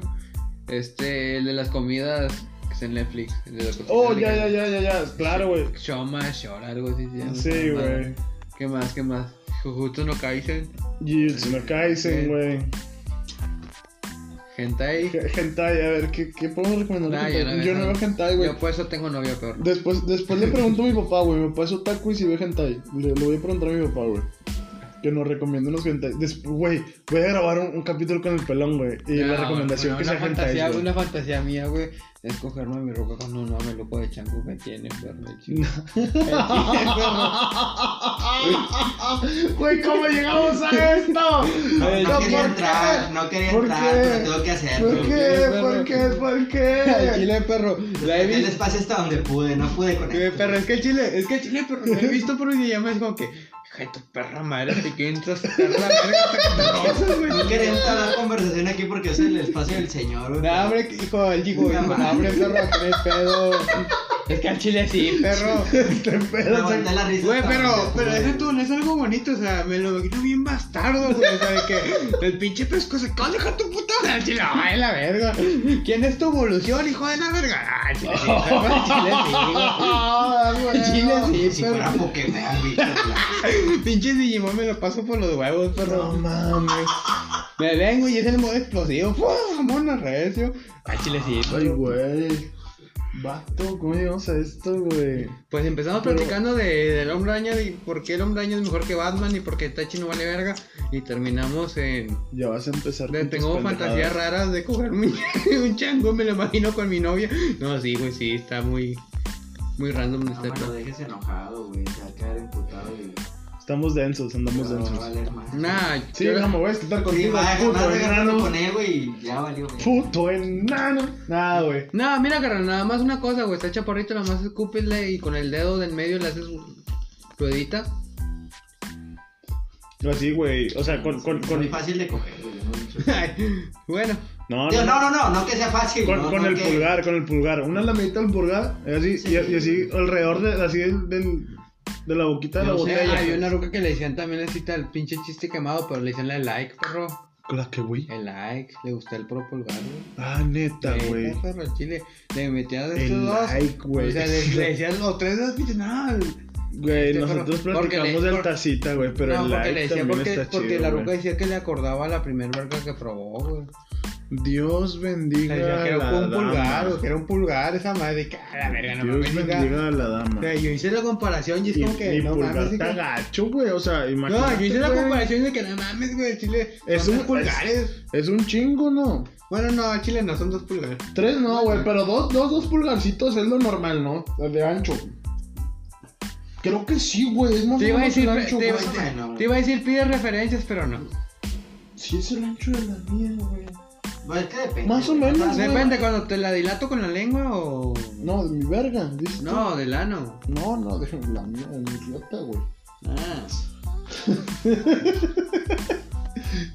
Este, el de las comidas que es en Netflix. el de Oh, ya, ya, ya, ya, ya. Claro, güey. Shoma, Shora, algo así. Sí, güey. ¿Qué más? ¿Qué más? Jujutsu no Kaisen, Jujutsu no Kaisen, güey. Hentai. Hentai, a ver, ¿qué, qué podemos recomendar? Nah, yo no veo yo no veo eso. hentai, güey. Yo por eso tengo novia peor. Después, después le pregunto a mi papá, güey. Mi papá es otaku y si ve hentai. Le, le voy a preguntar a mi papá, güey. Que nos recomiende unos. Después, güey, voy a grabar un, un capítulo con el pelón, güey. Y la recomendación bueno, que una sea fantasía. Una fantasía mía, güey, es cogerme mi roca con un hombre loco de chango que tiene, perro. el chico. El chile, Güey, ¿cómo llegamos a esto? No, Ay, no ¿por quería entrar, no quería ¿Por entrar, qué? pero tengo que hacerlo. ¿Por qué? ¿Por qué? ¿Por El qué? chile, perro. La he El espacio hasta donde pude, no pude con Eh, esto. Perro, es que el chile, es que el chile, perro, lo he visto por videollamada, es como que, hija tu perra madre, te quiero sacar la verga güey. No quería entrar conversación aquí porque es el espacio del señor. güey. No, hombre, hijo, el chico, hijo, no, hombre, perro, pedo. Es que al chile sí, perro. *laughs* Este pedo. la risa. Güey, pero, pero eso tú no es algo bonito, o sea, me lo imagino bien bastardo, güey, o sea, de que el pinche pesco se cae, deja tu puta al chile, ay, la verga. ¿Quién es tu evolución, hijo de la verga? Ah, al chile sí, *laughs* perro, al chile sí, Ah. Al chile sí, perro. Pinche Digimon me lo paso por los huevos, No perro. mames. Me vengo y es el modo explosivo, ¡pum! Mono recio. Al chile sí, Ay, güey. Vato, ¿cómo llegamos a esto, güey? Pues empezamos Pero- platicando de, del hombre araña y por qué el hombre araña es mejor que Batman y por qué Tachi no vale verga. Y terminamos en. Ya vas a empezar. de- tengo fantasías raras de cogerme un, *laughs* un chango, me lo imagino con mi novia. No, sí, güey, sí, está muy. Muy random No este lo pedo. dejes enojado, güey. Se va a quedar emputado y. Estamos densos, andamos no densos. valer más. Nah, Sí, yo- no me voy a estar Sí, contigo, a puto enano. con él, güey, ya valió, güey. Puto enano. Nada, güey. No, mira, carnal, nada más una cosa, güey. Está chaparrito, nada más escúpele y con el dedo del medio le haces ruedita. Así, güey. O sea, con. con, con muy fácil de coger, güey. no *laughs* bueno, no, Digo, no, no, no, no, no que sea fácil. Con, no, con no el que- pulgar, con el pulgar. Una lamita del pulgar. y Así, Sí. y, y así alrededor de, así del, del- de la boquita de la no sé, botella. había una ruca que le decían también así el pinche chiste quemado, pero le decían la like, perro. ¿La que, güey? El like, le gusta el puro pulgar, güey. Ah, neta, güey. perro, el chile. Le metías de estos El dos. like, güey. O sea, le, le *laughs* decías los tres dedos, pinche, no. Güey, Este, nosotros pero- porque platicamos le- del tacita, güey, pero no, el porque like le decía, también porque, está porque chido, la ruca decía que le acordaba la primer verga que probó, güey. Dios bendiga decía a que la era un pulgar, güey, que era un pulgar esa madre, que a la verga, no Dios hija. bendiga a la dama. O sea, yo hice la comparación y es Y, como que y no pulgar mames, está gacho, güey. O sea, imagínate. No, yo hice la güey. comparación de que no mames, güey, el chile. Es un- dos pulgares. Es un chingo, ¿no? Bueno, no, el chile no, son dos pulgares. Tres no, güey, pero dos, dos, dos pulgarcitos es lo normal, ¿no? De ancho. Creo que sí, güey, es más Te o iba a decir, el ancho, o te iba a decir, pide referencias, pero no. Sí es el ancho de la mía, güey. Pues es que depende. Más o menos, güey. Depende, cuando te la dilato con la lengua o. No, de mi verga, dices No, del ano. No, no, de la mía, de mi idiota, güey. Ah. *laughs*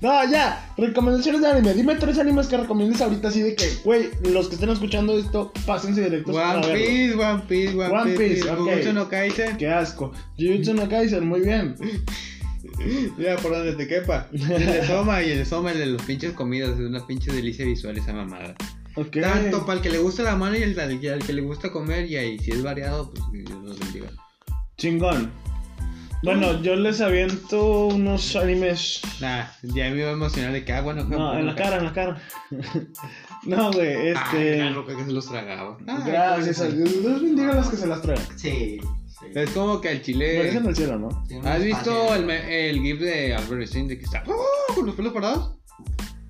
No, ya, recomendaciones de anime. Dime tres animes que recomiendes ahorita así de que, güey, los que estén escuchando esto, pásense directos One. Piece, One Piece, One, One Piece. Piece, ok. Jujutsu no Kaisen. Qué asco. Jujutsu no Kaisen, muy bien. *laughs* *laughs* Mira, por donde te quepa. El de Soma y el de Soma, el de los pinches comidas. Es una pinche delicia visual esa mamada. Ok. Tanto para el que le gusta la mano y el al que, al que le gusta comer. Y ahí, si es variado, pues Dios los bendiga. Chingón. Bueno, yo les aviento unos animes. Nah, ya me iba a emocionar de que, ah, bueno, No, en la cara, en la cara. *laughs* no, güey, Este. este. loca que se los tragaba. Gracias a Dios. Dios bendiga a las que se las traen. Sí, sí. Es como que el Lo chile. dejan al cielo, ¿no? ¿Has visto el, el gif de Albert Einstein de que está ¡oh! con los pelos parados?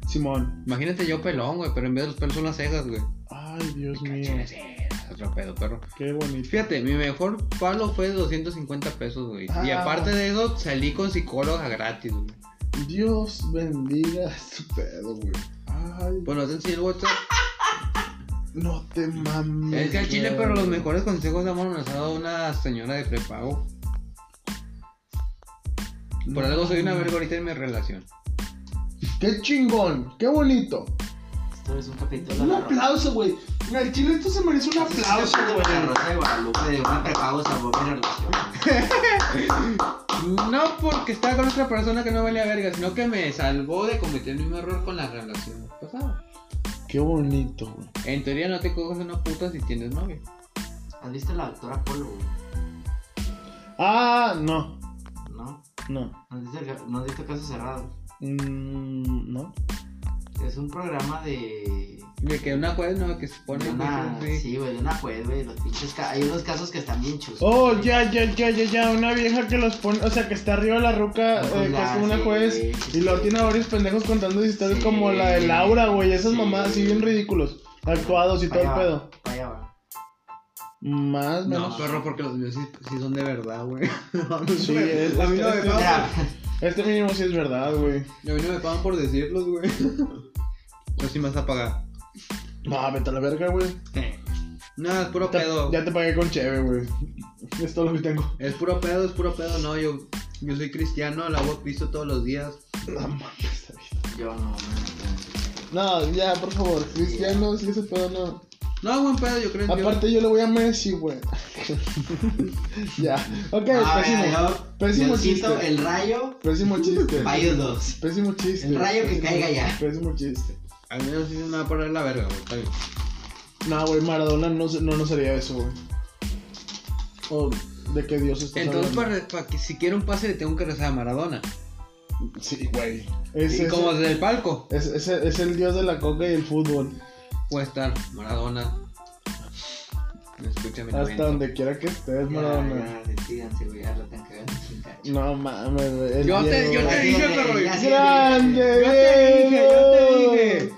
Simón. Imagínate yo pelón, güey, pero en vez de los pelos son las cejas, güey. Ay, Dios mío. Es otro pedo, perro. Qué bonito. Fíjate, mi mejor palo fue de 250 pesos, güey. Y Ah. aparte de eso, salí con psicóloga gratis, güey. Dios bendiga su pedo, güey. Ay, Bueno, te enseñé el WhatsApp. *laughs* no te mames. Es que al chile, güey. pero los mejores consejos de amor nos ha dado una señora de prepago. Por No. algo soy una verga ahorita en mi relación. Qué chingón, qué bonito. Esto es un capítulo Un aplauso, güey. El chile esto se merece un aplauso, de la güey. Rosa de Guadalupe, de una prepausa, por mi relación. *laughs* No porque estaba con otra persona que no valía verga, sino que me salvó de cometer el mismo error con la relación pasada. Qué bonito, güey. En teoría no te coges una puta si tienes novia. ¿Has visto la doctora Polo, güey? Ah, no, ¿No? no. ¿No has visto, no has visto Caso Cerrado? Mm, no. Es un programa de... De que una juez no, que se pone una... sí. Sí, güey, de una juez, güey. Los pinches... ca- Hay unos casos que están bien chuscos. Oh, ya, ya, ya, ya, ya. Una vieja que los pone, o sea, que está arriba de la ruca, eh, que la- es como una sí, juez, sí, y luego sí. tiene a varios pendejos contando historias Sí. como la de Laura, güey. Esas Sí. mamadas así bien ridículos. Actuados y todo el pedo. allá va. Más, No, menos. perro, porque los míos sí, sí son de verdad, güey. *laughs* Sí, es- a mí no me pagan. Este mínimo sí es verdad, güey. A mí no me pagan por decirlos, güey. *laughs* Yo sí me vas a pagar. No, vete a la verga, güey. No, es puro Te- pedo. Ya te pagué con cheve, güey. Es todo lo que tengo. Es puro pedo, es puro pedo. No, yo, yo soy cristiano, lavo piso todos los días. No mames, está bien. yo no, no, No, ya, por favor. Cristianos y ese pedo no. No, buen pedo, yo creo Dios. Aparte, yo le voy a Messi, güey. *laughs* ya. Ok, no. Ah, pésimo. mira, yo- Pésimo chiste. el rayo, Pésimo chiste. dos. Pésimo chiste. El rayo que Pésimo- caiga ya. Pésimo chiste. Al menos sí se me va a poner la verga, güey. Está bien. No, güey, Maradona no, no nos haría eso, güey. O de que Dios está Entonces, para, para que si quiero un pase, le tengo que rezar a Maradona. Sí, güey. Es, y es- como desde el palco, es, es- es el dios de la coca y el fútbol. puede estar Maradona. Escúchame. Hasta donde quiera que estés, Maradona. Güey, ya lo. No mames, güey. Yo te- yo dije, perro. ¡Grande! Yo te dije, yo te dije.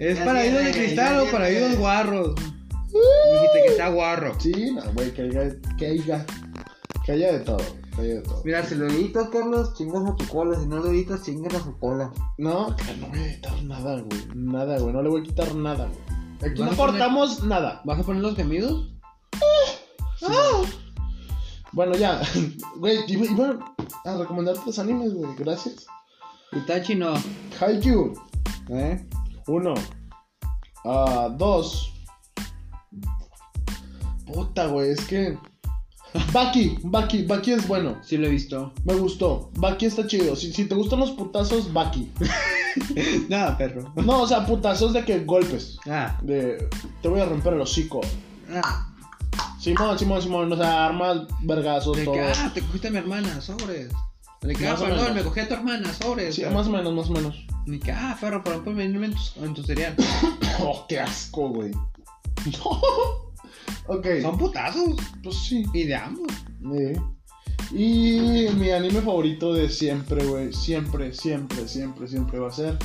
¿Es Ya para tiene, de cristal ya o para tiene. oídos guarros? Dijiste que está guarro. Sí, no, güey, que haya, que haya, que haya de todo, que haya de todo. Mira, si lo editas, Carlos, chingas a tu cola. Si no lo editas, chingas a su cola. No, que no voy a editar nada, güey. Nada, güey. No le voy a quitar nada, güey. Aquí ¿Vas no poner- cortamos nada. ¿Vas a poner los gemidos? Bueno, ya. *laughs* Güey, iba, iba a recomendarte los animes, güey. Gracias. Itachi no. Haikyuu. ¿Eh? Uno. Ah, dos. Puta, güey, es que. Baki, Baki, Baki es bueno. Sí lo he visto. Me gustó. Baki está chido. Si, si te gustan los putazos, Baki. *laughs* Nada, perro. No, o sea, putazos de que golpes. Ah. De. Te voy a romper el hocico. ah. Simón, Simón, Simón. O sea, armas, vergazos, todo. que, ah, te cogiste a mi hermana, sobres. De que, ah, perdón, me cogí a tu hermana, sobres. Sí, más o menos, más o menos. De que, ah, perro, pero ponme en tu, en tu cereal. *coughs* Oh, qué asco, güey. *laughs* ok. Son putazos. Pues sí. Y de ambos. Eh. Y mi anime favorito de siempre, güey. Siempre, siempre, siempre, siempre va a ser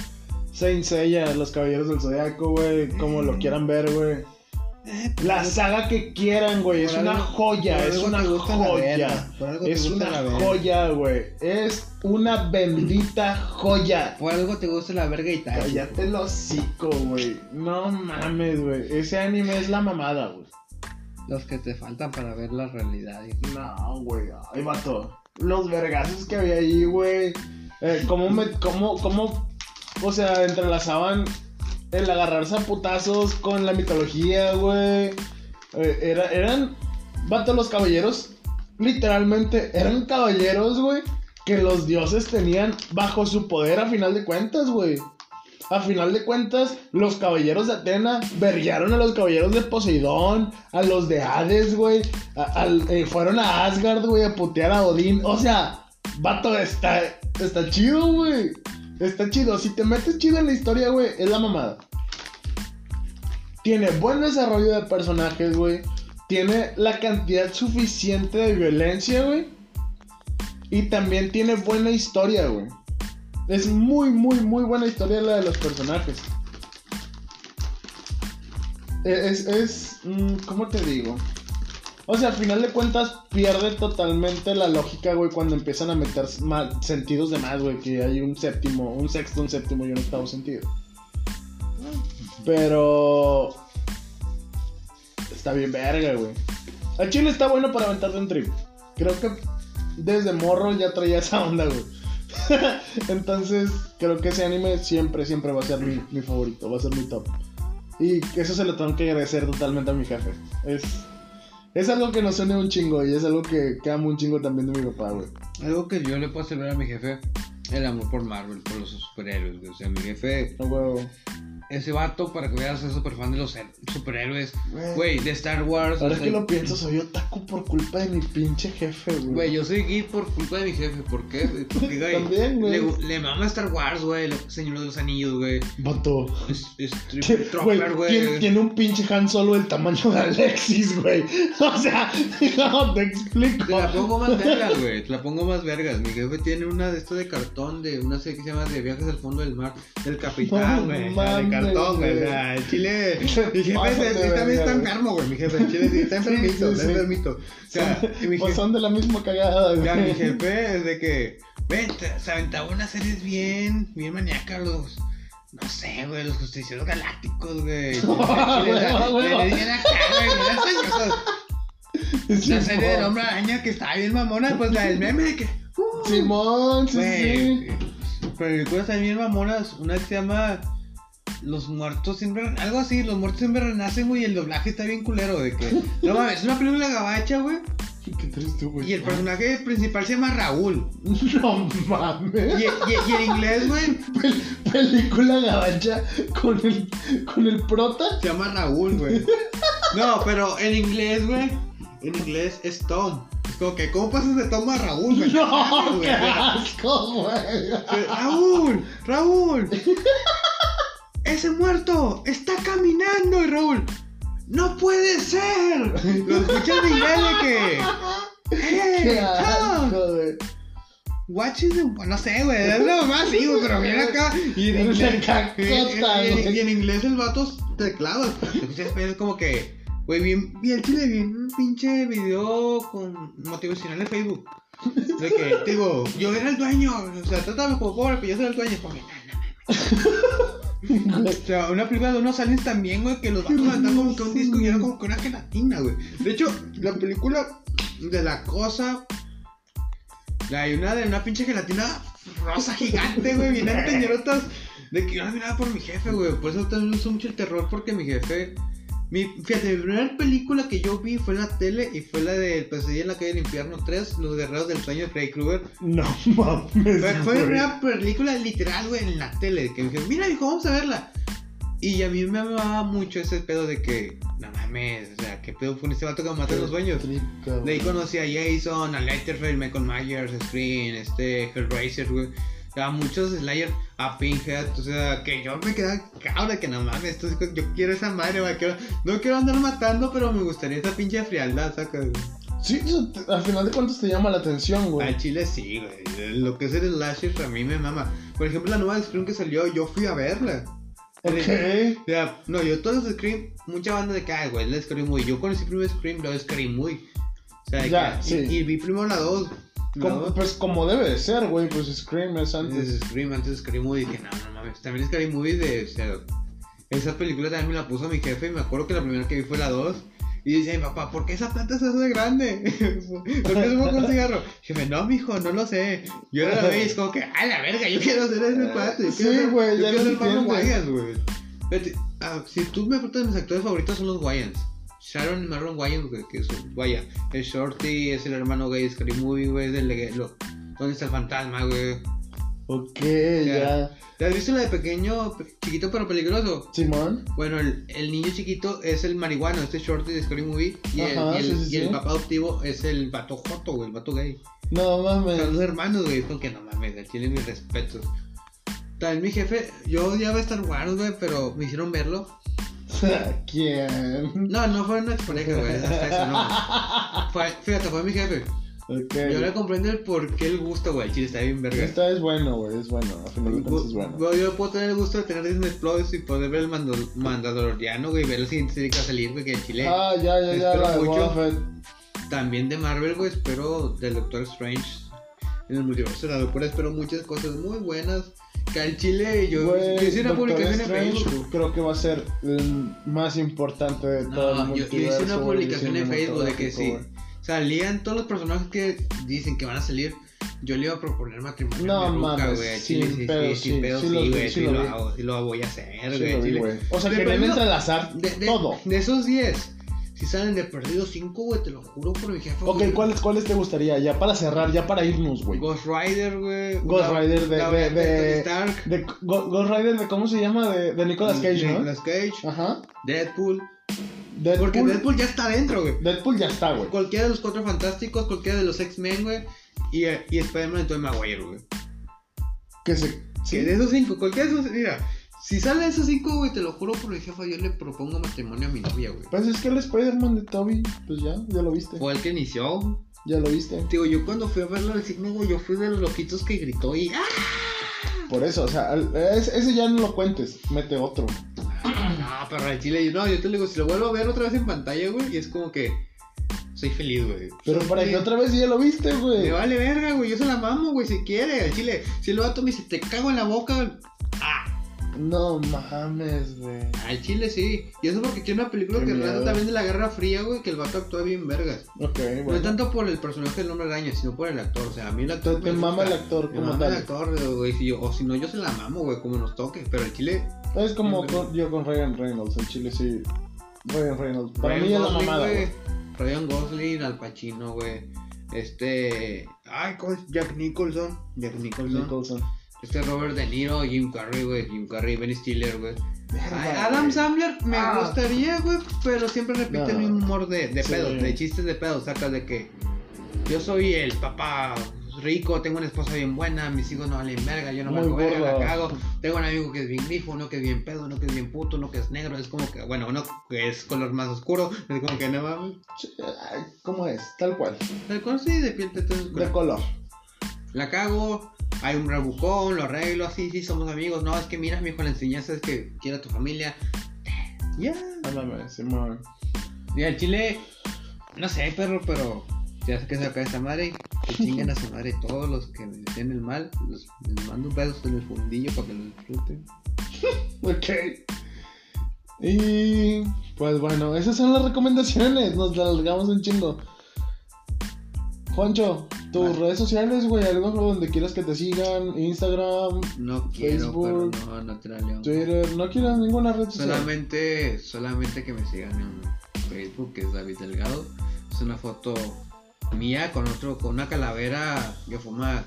Saint Seiya, Los Caballeros del Zodiaco, güey. Como lo quieran ver, güey. La saga que quieran, güey. Es una joya, es una joya. Es una joya, güey. Es una bendita joya. Por algo te gusta la verga y tal. Cállate el hocico, güey. No mames, güey. Ese anime es la mamada, güey. Los que te faltan para ver la realidad. No, güey, ay, vato. Los vergazos que había ahí, güey. Eh, ¿Cómo me. Cómo, cómo. O sea, entrelazaban el agarrarse a putazos con la mitología, güey. Eh, era, eran. Vato, los caballeros. Literalmente, eran caballeros, güey. Que los dioses tenían bajo su poder a final de cuentas, güey. A final de cuentas, los caballeros de Atena verguearon a los caballeros de Poseidón, a los de Hades, güey. eh, fueron a Asgard, güey, a putear a Odín. O sea, vato, está, está chido, güey. Está chido. Si te metes chido en la historia, güey, es la mamada. Tiene buen desarrollo de personajes, güey. Tiene la cantidad suficiente de violencia, güey. Y también tiene buena historia, güey. Es muy, muy, muy buena historia la de los personajes. E- Es, es, mm, ¿cómo te digo? O sea, al final de cuentas pierde totalmente la lógica, güey, cuando empiezan a meter ma- sentidos de más, güey, que hay un séptimo, un sexto, un séptimo y un octavo sentido. Pero... Está bien verga, güey. A Chile está bueno para aventarte un trip. Creo que desde morro ya traía esa onda, güey. *laughs* Entonces, creo que ese anime siempre, siempre va a ser mi, mi favorito, va a ser mi top. Y eso se lo tengo que agradecer totalmente a mi jefe. Es, es algo que nos une un chingo y es algo que, que amo un chingo también de mi papá, güey. Algo que yo le puedo celebrar a mi jefe, el amor por Marvel, por los superhéroes, güey. O sea, mi jefe, huevo. ese vato, para que veas, es súper fan de los superhéroes. Güey. De Star Wars. Ahora o sea, que lo pienso, soy otaku por culpa de mi pinche jefe, güey. Güey, yo soy geek por culpa de mi jefe. ¿Por qué? *laughs* Porque, güey, También, güey. Le, le mama Star Wars, güey. Señor de los Anillos, güey. Vato. Es, es *laughs* tiene un pinche Han Solo del tamaño de Alexis, güey. *laughs* O sea, no te explico. Te la pongo más vergas, güey. Te la pongo más vergas. Mi jefe tiene una de estas de cartón, de una serie que se llama De Viajes al Fondo del Mar, del Capitán, No güey. o sea, de cartón, güey. O güey. sea, el chile. Mi jefe también está güey. enfermo, güey. Mi jefe, el chile sí está enfermito, está enfermito. O sea, mi Pues jefe, son de la misma cagada, güey. ya, mi jefe es de que. Te- se aventaba unas series bien, bien maníacas, los. No sé, güey, los justicieros galácticos, güey. *laughs* Huevo, huevo. Le acá, güey. *laughs* La serie del hombre araña que estaba bien mamona, pues la del meme de que. Simón, sí, Güey, sí. películas también mamonas, una que se llama Los muertos siempre, algo así, los muertos siempre renacen, güey, y el doblaje está bien culero, de que, no mames, es una película gabacha, güey, Qué triste, güey. y el personaje principal se llama Raúl, *laughs* No mames. y- y en inglés, güey, Pel- película gabacha con el, con el prota. se llama Raúl, güey, no, pero en inglés, güey, en inglés es Tom, como que, ¿cómo pasas de Tom a Raúl, güey? *laughs* No, Güey, qué asco, güey. Raúl, Raúl. *laughs* Ese muerto está caminando y Raúl. No puede ser. Lo escuchas en inglés de que. Hey, Qué asco, güey. what is the... No sé, güey. Es lo más güey, pero viene acá. Y en Es inglés. y en- güey. y en inglés el vato teclado. Escuchas es como que. Güey, bien, bien chile, bien un pinche video con motivacional de Facebook. De que, digo, yo era el dueño, o sea, trátame como pobre, pero yo soy el dueño. Como no, no, O sea, una película de unos aliens también, güey, que los vatos levantan como que un disco y era como que una gelatina, güey. De hecho, la película de la cosa. Hay una de una pinche gelatina rosa gigante, güey, bien *laughs* anteñerotas. De que yo la miraba por mi jefe, güey. Por eso también me gusta mucho el terror, porque mi jefe. Mi, fíjate, mi primera película que yo vi fue en la tele y fue la de El pesadilla en la calle del infierno 3, Los guerreros del sueño de Freddy Krueger. No mames. Fue, fue primera película literal, güey, en la tele. Que me dijeron, mira, hijo, vamos a verla. Y a mí me amaba mucho ese pedo de que, no mames, o sea, ¿qué pedo fue este vato que me mató en los sueños? Trica, De ahí conocí a Jason, a Letterfield, Michael Myers, Scream, este, Hellraiser, güey. Sea, muchos Slayer, a Pinhead, o sea, que yo me quedaba de que no mames, esto es- yo quiero esa madre, güey, quiero- no quiero andar matando, pero me gustaría esa pinche frialdad, güey. Sí, te- al final de cuentas te llama la atención, güey. Al chile sí, güey. Lo que es el slasher a mí me mama. Por ejemplo, la nueva de Scream que salió, yo fui a verla. Ok. O sea, no, yo todos los Scream, mucha banda de que, ay, güey, la Scream Movie. Yo conocí primero Scream, luego Scream Movie. O sea, Ya, que- sí. y, y vi primero la 2. Como- pues como debe de ser, güey. Pues Scream es antes de Scream, antes Scream Movie. Dije, no, no mames. También Scream Movie de, o sea, esa película también me la puso mi jefe. Y me acuerdo que la primera que vi fue la 2. Y dice, papá, ¿por qué esa planta se hace grande? ¿Por qué se con cigarro? Jefe, no, mijo, no lo sé. Yo era la vez y es como que, a la verga, yo quiero hacer ese planta. yo Sí, güey, ya lo entiendes. Wayans, güey. Ah, si tú me preguntas, mis actores favoritos son los Wayans. Sharon y Marlon Wayans, güey, que son, vaya, el Shorty es el hermano gay de Scary Movie, güey, es del lo- ¿Dónde está el fantasma, güey? Ok, ya. ¿Te has visto la de pequeño, pe- chiquito pero peligroso? Simón. Bueno, el, el niño chiquito es el marihuano, este Shorty de Scary Movie, y, el, Ajá, y el- sí, sí, y el sí. papá adoptivo es el vato joto, güey, el vato gay. No Son los mames. hermanos, güey, es como que no mames, chile mis respetos. También mi jefe, yo odiaba Star Wars, güey, pero me hicieron verlo. *laughs* ¿Quién? No, no fue una expareja, güey, hasta eso no. *laughs* Fue, fíjate, fue mi jefe. Yo le comprendo el por qué el gusto, güey, el chile está bien verga. Esta es bueno, güey. Es bueno. A final de cuentas es bueno. Yo, yo puedo tener el gusto de tener Disney Plus y poder ver el Mando- Mandaloriano, güey, ver la siguiente serie que va a salir, güey, que el chile. Ah, ya, ya, ya. Espero La mucho. También de Marvel, güey, espero del Doctor Strange en el multiverso de la locura, espero muchas cosas muy buenas. Que al chile yo, hice una publicación en Facebook. Creo que va a ser el más importante de todo el No, yo, yo hice una publicación en Facebook de que sí. Salían todos los personajes que dicen que van a salir. Yo le iba a proponer matrimonio No mames, güey. chile, sí, pedo, sí, sí, pedo, sí sí, lo güey. sí Sí, lo lo vi. hago, sí lo voy a hacer, Sí, güey. lo. O sea, perdido- entrelazar De, de- todo. de esos 10, si salen de perdido 5, güey, te lo juro por mi jefe. Ok. ¿cuáles, ¿cuáles te gustaría? Ya para cerrar, ya para irnos, güey. Ghost Rider, güey. Ghost La- Rider de- la- de- de- Stark. De Go- Ghost Rider, de ¿cómo se llama? De, de Nicolas Cage, ¿no? Nicolas Cage. Ajá. Deadpool. Deadpool. Porque Deadpool ya está dentro, güey. Deadpool ya está, güey. Cualquiera de los cuatro fantásticos, cualquiera de los X-Men, güey. Y, y Spider-Man de Tobey Maguire, güey. Que se. Que Sí. de esos cinco, cualquiera de esos. Mira, si salen esos cinco, güey, te lo juro por mi jefa, yo le propongo matrimonio a mi novia, güey. Pues es que el Spider-Man de Toby, pues ya, ya lo viste. Fue el que inició. Ya lo viste. Digo, yo cuando fui a verlo al cine, güey, yo fui de los loquitos que gritó y. ¡Ah! Por eso, o sea, ese, ya no lo cuentes. Mete otro. No, pero al chile, no, yo te digo, si lo vuelvo a ver otra vez en pantalla, güey, y es como que. Soy feliz, güey. Pero para que otra vez ya lo viste, Me güey. vale verga, güey. Yo se la mamo, güey, si quiere. Al chile, si el vato me dice, te cago en la boca. Ah, No mames, güey. al chile sí. Y eso porque quiero una película Qué que miedo. trata también de la Guerra Fría, güey, que el vato actúa bien vergas. Ok, No bueno. tanto por el personaje del hombre araña, sino por el actor. O sea, a mí el actor. Te, mama el actor como mama el tal. actor, güey. si yo- o si no, yo se la mamo, güey, como nos toque. Pero el chile. Es como con- yo con Ryan Reynolds, el chile sí. Ryan Reynolds. Para Ryan mí es la mamada, güey. Ryan Gosling, Al Pacino, güey. Este. Ay, ¿cómo es? Jack Nicholson. Jack Nicholson. Nicholson. Este Robert De Niro, Jim Carrey, güey. Jim Carrey, Ben Stiller, güey. Adam. Sandler me Ah. gustaría, güey, pero siempre repite el No. mismo humor de, de Sí. pedos, de chistes de pedos, sacas de que yo soy el papá rico, tengo una esposa bien buena, mis hijos no valen verga, yo no valgo verga, la cago, tengo un amigo que es bien grifo, uno que es bien pedo, uno que es bien puto, uno que es negro, es como que, bueno, uno que es color más oscuro, *laughs* es como que no mames, ¿Cómo es? Tal cual. el color sí de piel oscura. De color. La cago, hay un rebucón, lo arreglo, así, sí, somos amigos. No, es que mira, mijo, la enseñanza es que quiera a tu familia. Ya. Simón. Y al chile, no sé, perro, pero ya sé que se acaba esa madre. Que *laughs* chinguen a su madre todos los que me decían el mal. Los, les mando besos en el fundillo para que lo disfruten. *laughs* Ok. Y pues bueno, esas son las recomendaciones. Nos alargamos un chingo. Juancho, tus Vale. redes sociales, güey, algo donde quieras que te sigan, Instagram, No quiero, Facebook, pero no, no te la leo. Twitter, no quieras ninguna red social. Solamente, solamente que me sigan en Facebook, que es David Delgado. Es una foto mía con otro, con una calavera que fuma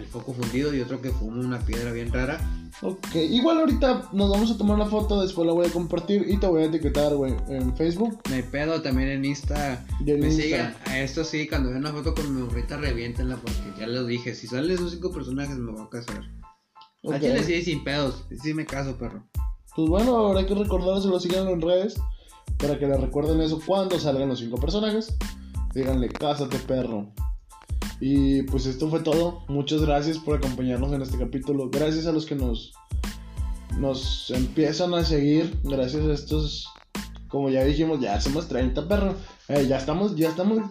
el foco fundido y otro que fuma una piedra bien rara. Ok, igual ahorita nos vamos a tomar una foto, después la voy a compartir y te voy a etiquetar, güey, en Facebook hay pedo, también en Insta. y en Me Insta. sigan. A esto sí, cuando vean una foto con mi burrita, reviéntenla porque ya les dije, si salen esos cinco personajes me voy a casar. Ok. A Chile sí, sin pedos. Sí me caso, perro. Pues bueno, ahora hay que recordarles lo sigan en redes para que le recuerden eso cuando salgan los cinco personajes. Díganle, cásate perro. Y pues esto fue todo. Muchas gracias por acompañarnos en este capítulo. Gracias a los que nos, nos empiezan a seguir. Gracias a estos, como ya dijimos, ya somos 30 perro. Eh, ya estamos, ya estamos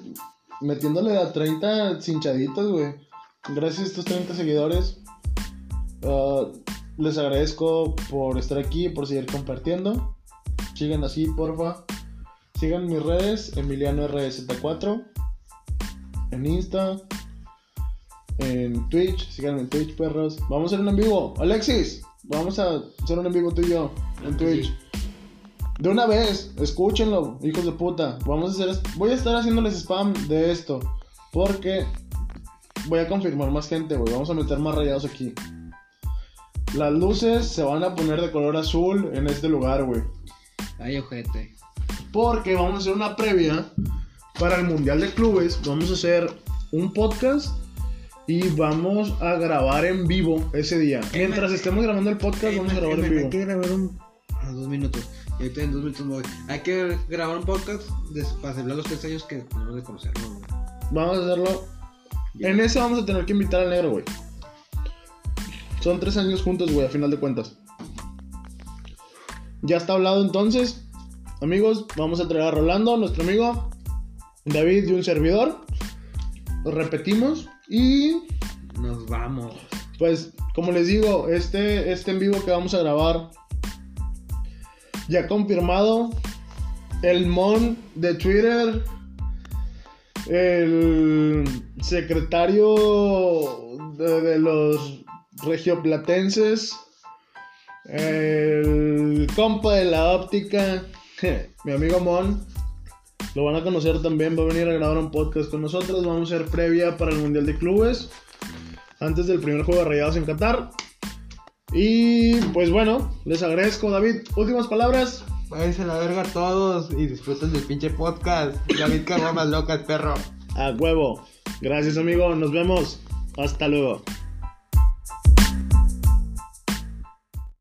metiéndole a 30 cinchaditos, güey. Gracias a estos 30 seguidores. Ah, les agradezco por estar aquí, por seguir compartiendo. Sigan así, porfa. Sigan mis redes, Emiliano RZ4. En Insta. En Twitch. Síganme en Twitch, perros. Vamos a hacer un en vivo. Alexis, vamos a hacer un en vivo tú y yo. En Twitch. De una vez, escúchenlo, hijos de puta. Vamos a hacer. Voy a estar haciéndoles spam de esto. Porque voy a confirmar más gente, güey. Vamos a meter más rayados aquí. Las luces se van a poner de color azul en este lugar, güey. Ay, ojete. Porque vamos a hacer una previa para el Mundial de Clubes. Vamos a hacer un podcast y vamos a grabar en vivo ese día. Mientras estemos grabando el podcast, vamos a grabar en vivo. Hay que grabar un. A dos minutos. Y ahorita en dos minutos voy. Hay que grabar un podcast de- para celebrar los tres años que tenemos de conocernos, güey. Vamos a hacerlo. En ese vamos a tener que invitar al negro, güey. Son tres años juntos, güey, a final de cuentas. Ya está hablado entonces. Amigos, vamos a traer a Rolando, nuestro amigo. David y un servidor. Lo repetimos. Y Nos vamos. pues, como les digo, este, este en vivo que vamos a grabar. Ya confirmado. El mon de Twitter. el secretario de, de los regioplatenses, el compa de la óptica, *laughs* mi amigo Mon. Lo van a conocer también, va a venir a grabar un podcast con nosotros. Vamos a hacer previa para el Mundial de Clubes, antes del primer juego de Rayados en Qatar. Y pues bueno, les agradezco, David. Últimas palabras. Váyanse a la verga todos y disfruten del pinche podcast. David Carramas locas, perro. A huevo. Gracias, amigo. Nos vemos. Hasta luego.